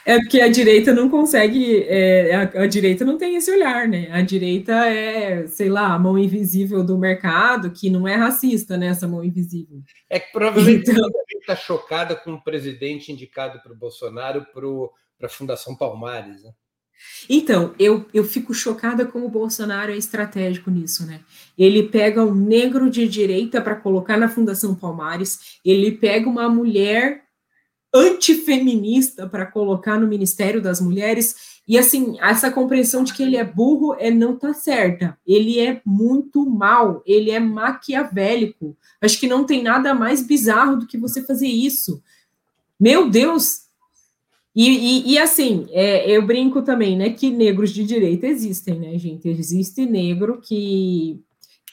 É porque a direita não consegue, é, a, a, direita não tem esse olhar, né? A direita é, sei lá, a mão invisível do mercado, que não é racista, né? Essa mão invisível. É que provavelmente então... está chocada com o presidente indicado para o Bolsonaro para a Fundação Palmares, né? Então, eu, eu fico chocada como o Bolsonaro é estratégico nisso, né? Ele pega um negro de direita para colocar na Fundação Palmares, ele pega uma mulher antifeminista para colocar no Ministério das Mulheres. E assim, essa compreensão de que ele é burro é não tá certa. Ele é muito mal, ele é maquiavélico. Acho que não tem nada mais bizarro do que você fazer isso. Meu Deus! E, e, e assim, é, eu brinco também, né, que negros de direita existem, né, gente? Existe negro que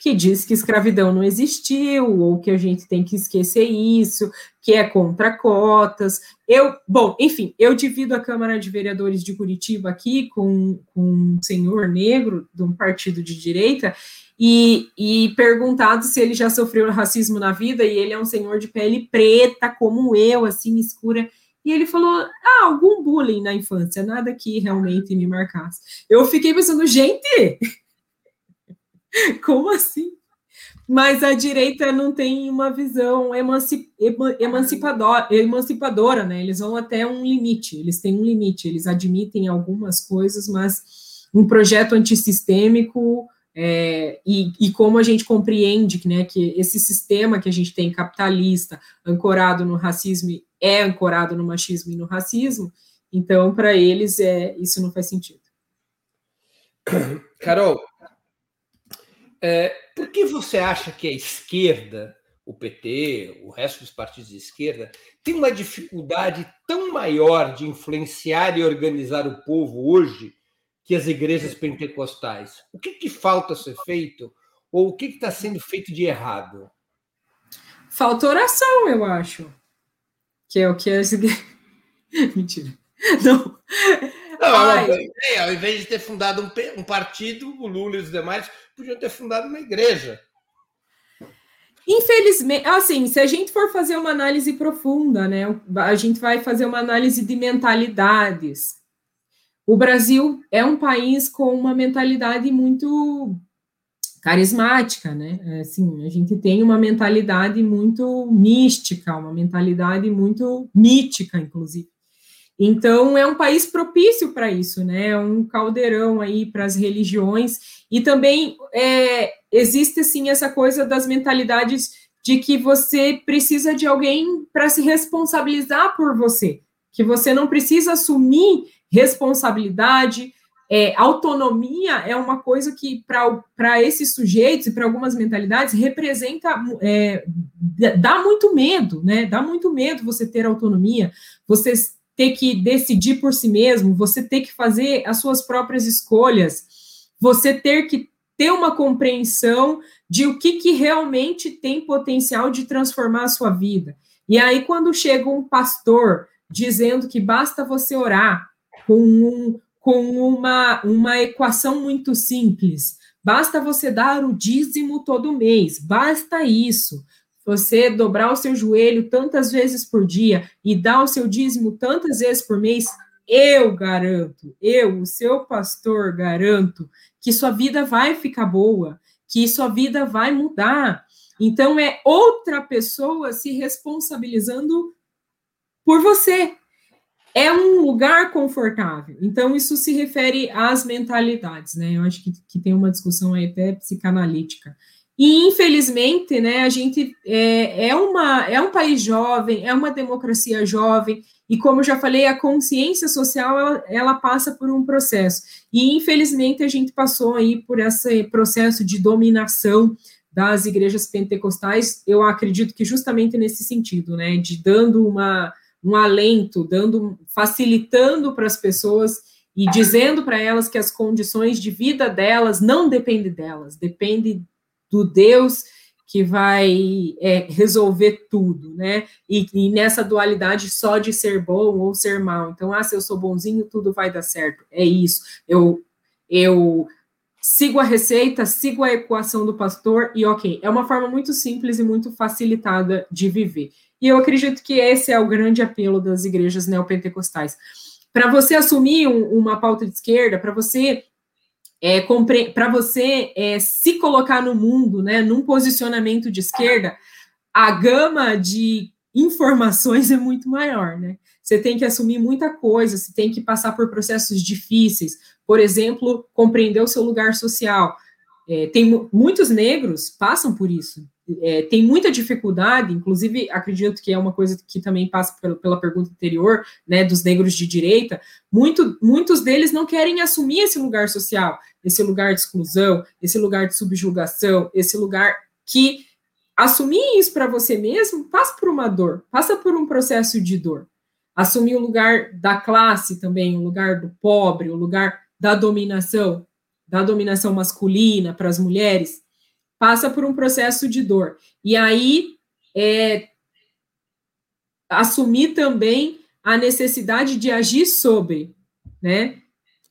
que diz que escravidão não existiu, ou que a gente tem que esquecer isso, que é contra cotas. Eu, bom, enfim, eu divido a Câmara de Vereadores de Curitiba aqui com, com um senhor negro de um partido de direita, e, e perguntado se ele já sofreu racismo na vida, e ele é um senhor de pele preta, como eu, assim, escura. E ele falou: ah, algum bullying na infância, nada que realmente me marcasse. Eu fiquei pensando, gente, Como assim? Mas a direita não tem uma visão emancipadora, emancipadora, né? Eles vão até um limite, eles têm um limite, eles admitem algumas coisas, mas um projeto antissistêmico é, e, e, como a gente compreende né, que esse sistema que a gente tem capitalista, ancorado no racismo, é ancorado no machismo e no racismo, então, para eles, é, isso não faz sentido. Carol, É, por que você acha que a esquerda, o PT, o resto dos partidos de esquerda, tem uma dificuldade tão maior de influenciar e organizar o povo hoje que as igrejas pentecostais? O que, que falta ser feito? Ou o que está sendo feito de errado? Falta oração, eu acho. Que é o que as igrejas. Mentira. Não. Não, é, ao invés de ter fundado um, um, partido, o Lula e os demais podiam ter fundado uma igreja. Infelizmente, assim, se a gente for fazer uma análise profunda, né, a gente vai fazer uma análise de mentalidades. O Brasil é um país com uma mentalidade muito carismática, né? Assim, a gente tem uma mentalidade muito mística, uma mentalidade muito mítica, inclusive. Então, é um país propício para isso, né? É um caldeirão aí para as religiões. E também é, existe, assim, essa coisa das mentalidades de que você precisa de alguém para se responsabilizar por você, que você não precisa assumir responsabilidade, é, autonomia é uma coisa que, para esses sujeitos e para algumas mentalidades, representa, é, dá muito medo, né? Dá muito medo você ter autonomia, você ter que decidir por si mesmo, você ter que fazer as suas próprias escolhas, você ter que ter uma compreensão de o que, que realmente tem potencial de transformar a sua vida. E aí, quando chega um pastor dizendo que basta você orar com, um, com uma, uma equação muito simples, basta você dar o dízimo todo mês, basta isso você dobrar o seu joelho tantas vezes por dia e dar o seu dízimo tantas vezes por mês, eu garanto, eu, o seu pastor, garanto que sua vida vai ficar boa, que sua vida vai mudar. Então, é outra pessoa se responsabilizando por você. É um lugar confortável. Então, isso se refere às mentalidades, né? Eu acho que, que tem uma discussão aí até psicanalítica. E, infelizmente, né, a gente é, é, uma, é um país jovem, é uma democracia jovem, e como eu já falei, a consciência social, ela, ela passa por um processo. E, infelizmente, a gente passou aí por esse processo de dominação das igrejas pentecostais, eu acredito que justamente nesse sentido, né, de dando uma, um alento, dando, facilitando para as pessoas e dizendo para elas que as condições de vida delas não dependem delas, depende do Deus que vai é, resolver tudo, né? E, e, nessa dualidade só de ser bom ou ser mal. Então, ah, se eu sou bonzinho, tudo vai dar certo. É isso. Eu, eu sigo a receita, sigo a equação do pastor e ok. É uma forma muito simples e muito facilitada de viver. E eu acredito que esse é o grande apelo das igrejas neopentecostais. Para você assumir um, uma pauta de esquerda, para você é, para você é, se colocar no mundo, né, num posicionamento de esquerda, a gama de informações é muito maior, né? Você tem que assumir muita coisa, você tem que passar por processos difíceis, por exemplo, compreender o seu lugar social. É, tem muitos negros passam por isso, é, tem muita dificuldade, inclusive acredito que é uma coisa que também passa pela, pela pergunta anterior, né, dos negros de direita, muito, muitos deles não querem assumir esse lugar social, esse lugar de exclusão, esse lugar de subjugação, esse lugar que assumir isso para você mesmo passa por uma dor, passa por um processo de dor. Assumir o lugar da classe também, o lugar do pobre, o lugar da dominação, da dominação masculina para as mulheres, passa por um processo de dor. E aí, é, assumir também a necessidade de agir sobre, né?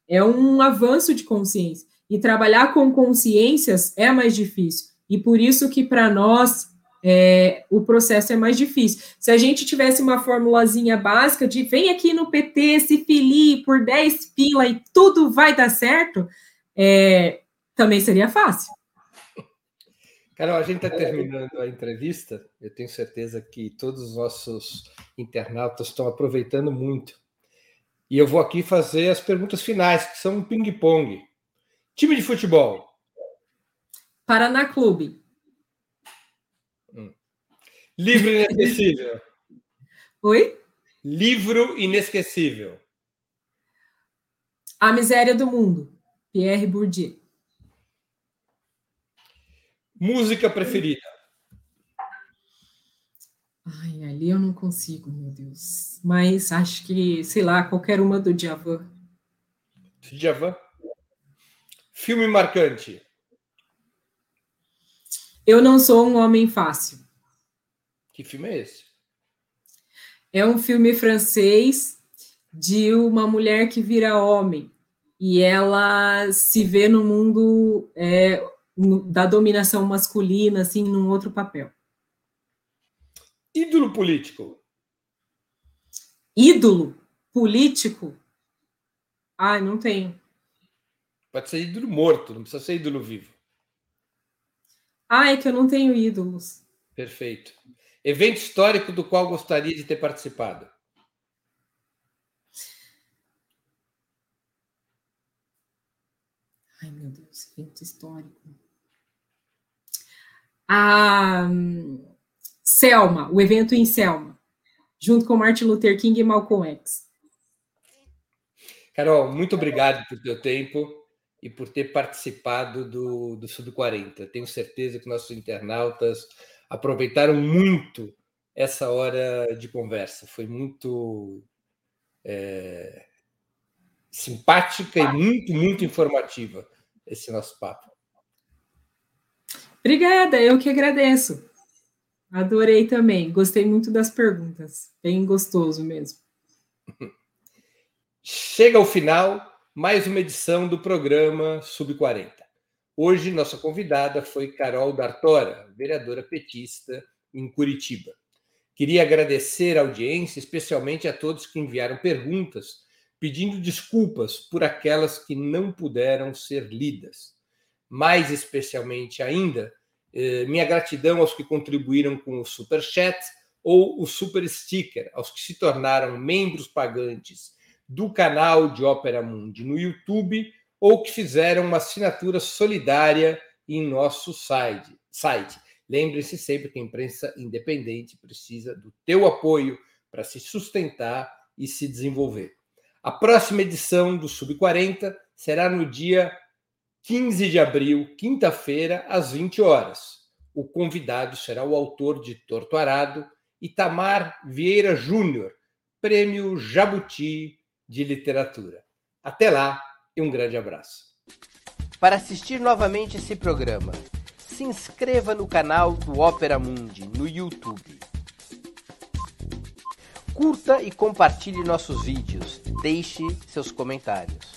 É um avanço de consciência. E trabalhar com consciências é mais difícil. E por isso que para nós é, o processo é mais difícil. Se a gente tivesse uma formulazinha básica de vem aqui no PT, se filie por 10 pila e tudo vai dar certo, é, também seria fácil. Carol, a gente está terminando a entrevista. Eu tenho certeza que todos os nossos internautas estão aproveitando muito. E eu vou aqui fazer as perguntas finais, que são um ping-pong. Time de futebol. Paraná Clube. Hum. Livro inesquecível. Oi? Livro inesquecível. A Miséria do Mundo. Pierre Bourdieu. Música preferida? Ai, ali eu não consigo, meu Deus. Mas acho que, sei lá, qualquer uma do Djavan. Djavan? Filme marcante? Eu não sou um homem fácil. Que filme é esse? É um filme francês de uma mulher que vira homem e ela se vê no mundo é, da dominação masculina, assim, num outro papel. Ídolo político. Ídolo político? Ai, não tenho. Pode ser ídolo morto, não precisa ser ídolo vivo. Ah, é que eu não tenho ídolos. Perfeito. Evento histórico do qual gostaria de ter participado? Ai, meu Deus, evento histórico. A Selma, o evento em Selma, junto com Martin Luther King e Malcolm X. Carol, muito obrigado por teu tempo e por ter participado do, do Sub 40. Tenho certeza que nossos internautas aproveitaram muito essa hora de conversa. Foi muito é, simpática e muito, muito informativa esse nosso papo. Obrigada, eu que agradeço. Adorei também, gostei muito das perguntas, bem gostoso mesmo. Chega ao final mais uma edição do programa Sub 40. Hoje, nossa convidada foi Carol D'Artora, vereadora petista em Curitiba. Queria agradecer a audiência, especialmente a todos que enviaram perguntas, pedindo desculpas por aquelas que não puderam ser lidas. Mais especialmente ainda, eh, minha gratidão aos que contribuíram com o Super Chat ou o Super Sticker, aos que se tornaram membros pagantes do canal de Ópera Mundi no YouTube ou que fizeram uma assinatura solidária em nosso site. site. Lembre-se sempre que a imprensa independente precisa do teu apoio para se sustentar e se desenvolver. A próxima edição do Sub 40 será no dia 15 de abril, quinta-feira, às 20 horas. O convidado será o autor de Torto Arado, Itamar Vieira Júnior, Prêmio Jabuti de Literatura. Até lá e um grande abraço. Para assistir novamente esse programa, se inscreva no canal do Ópera Mundi no YouTube. Curta e compartilhe nossos vídeos. Deixe seus comentários.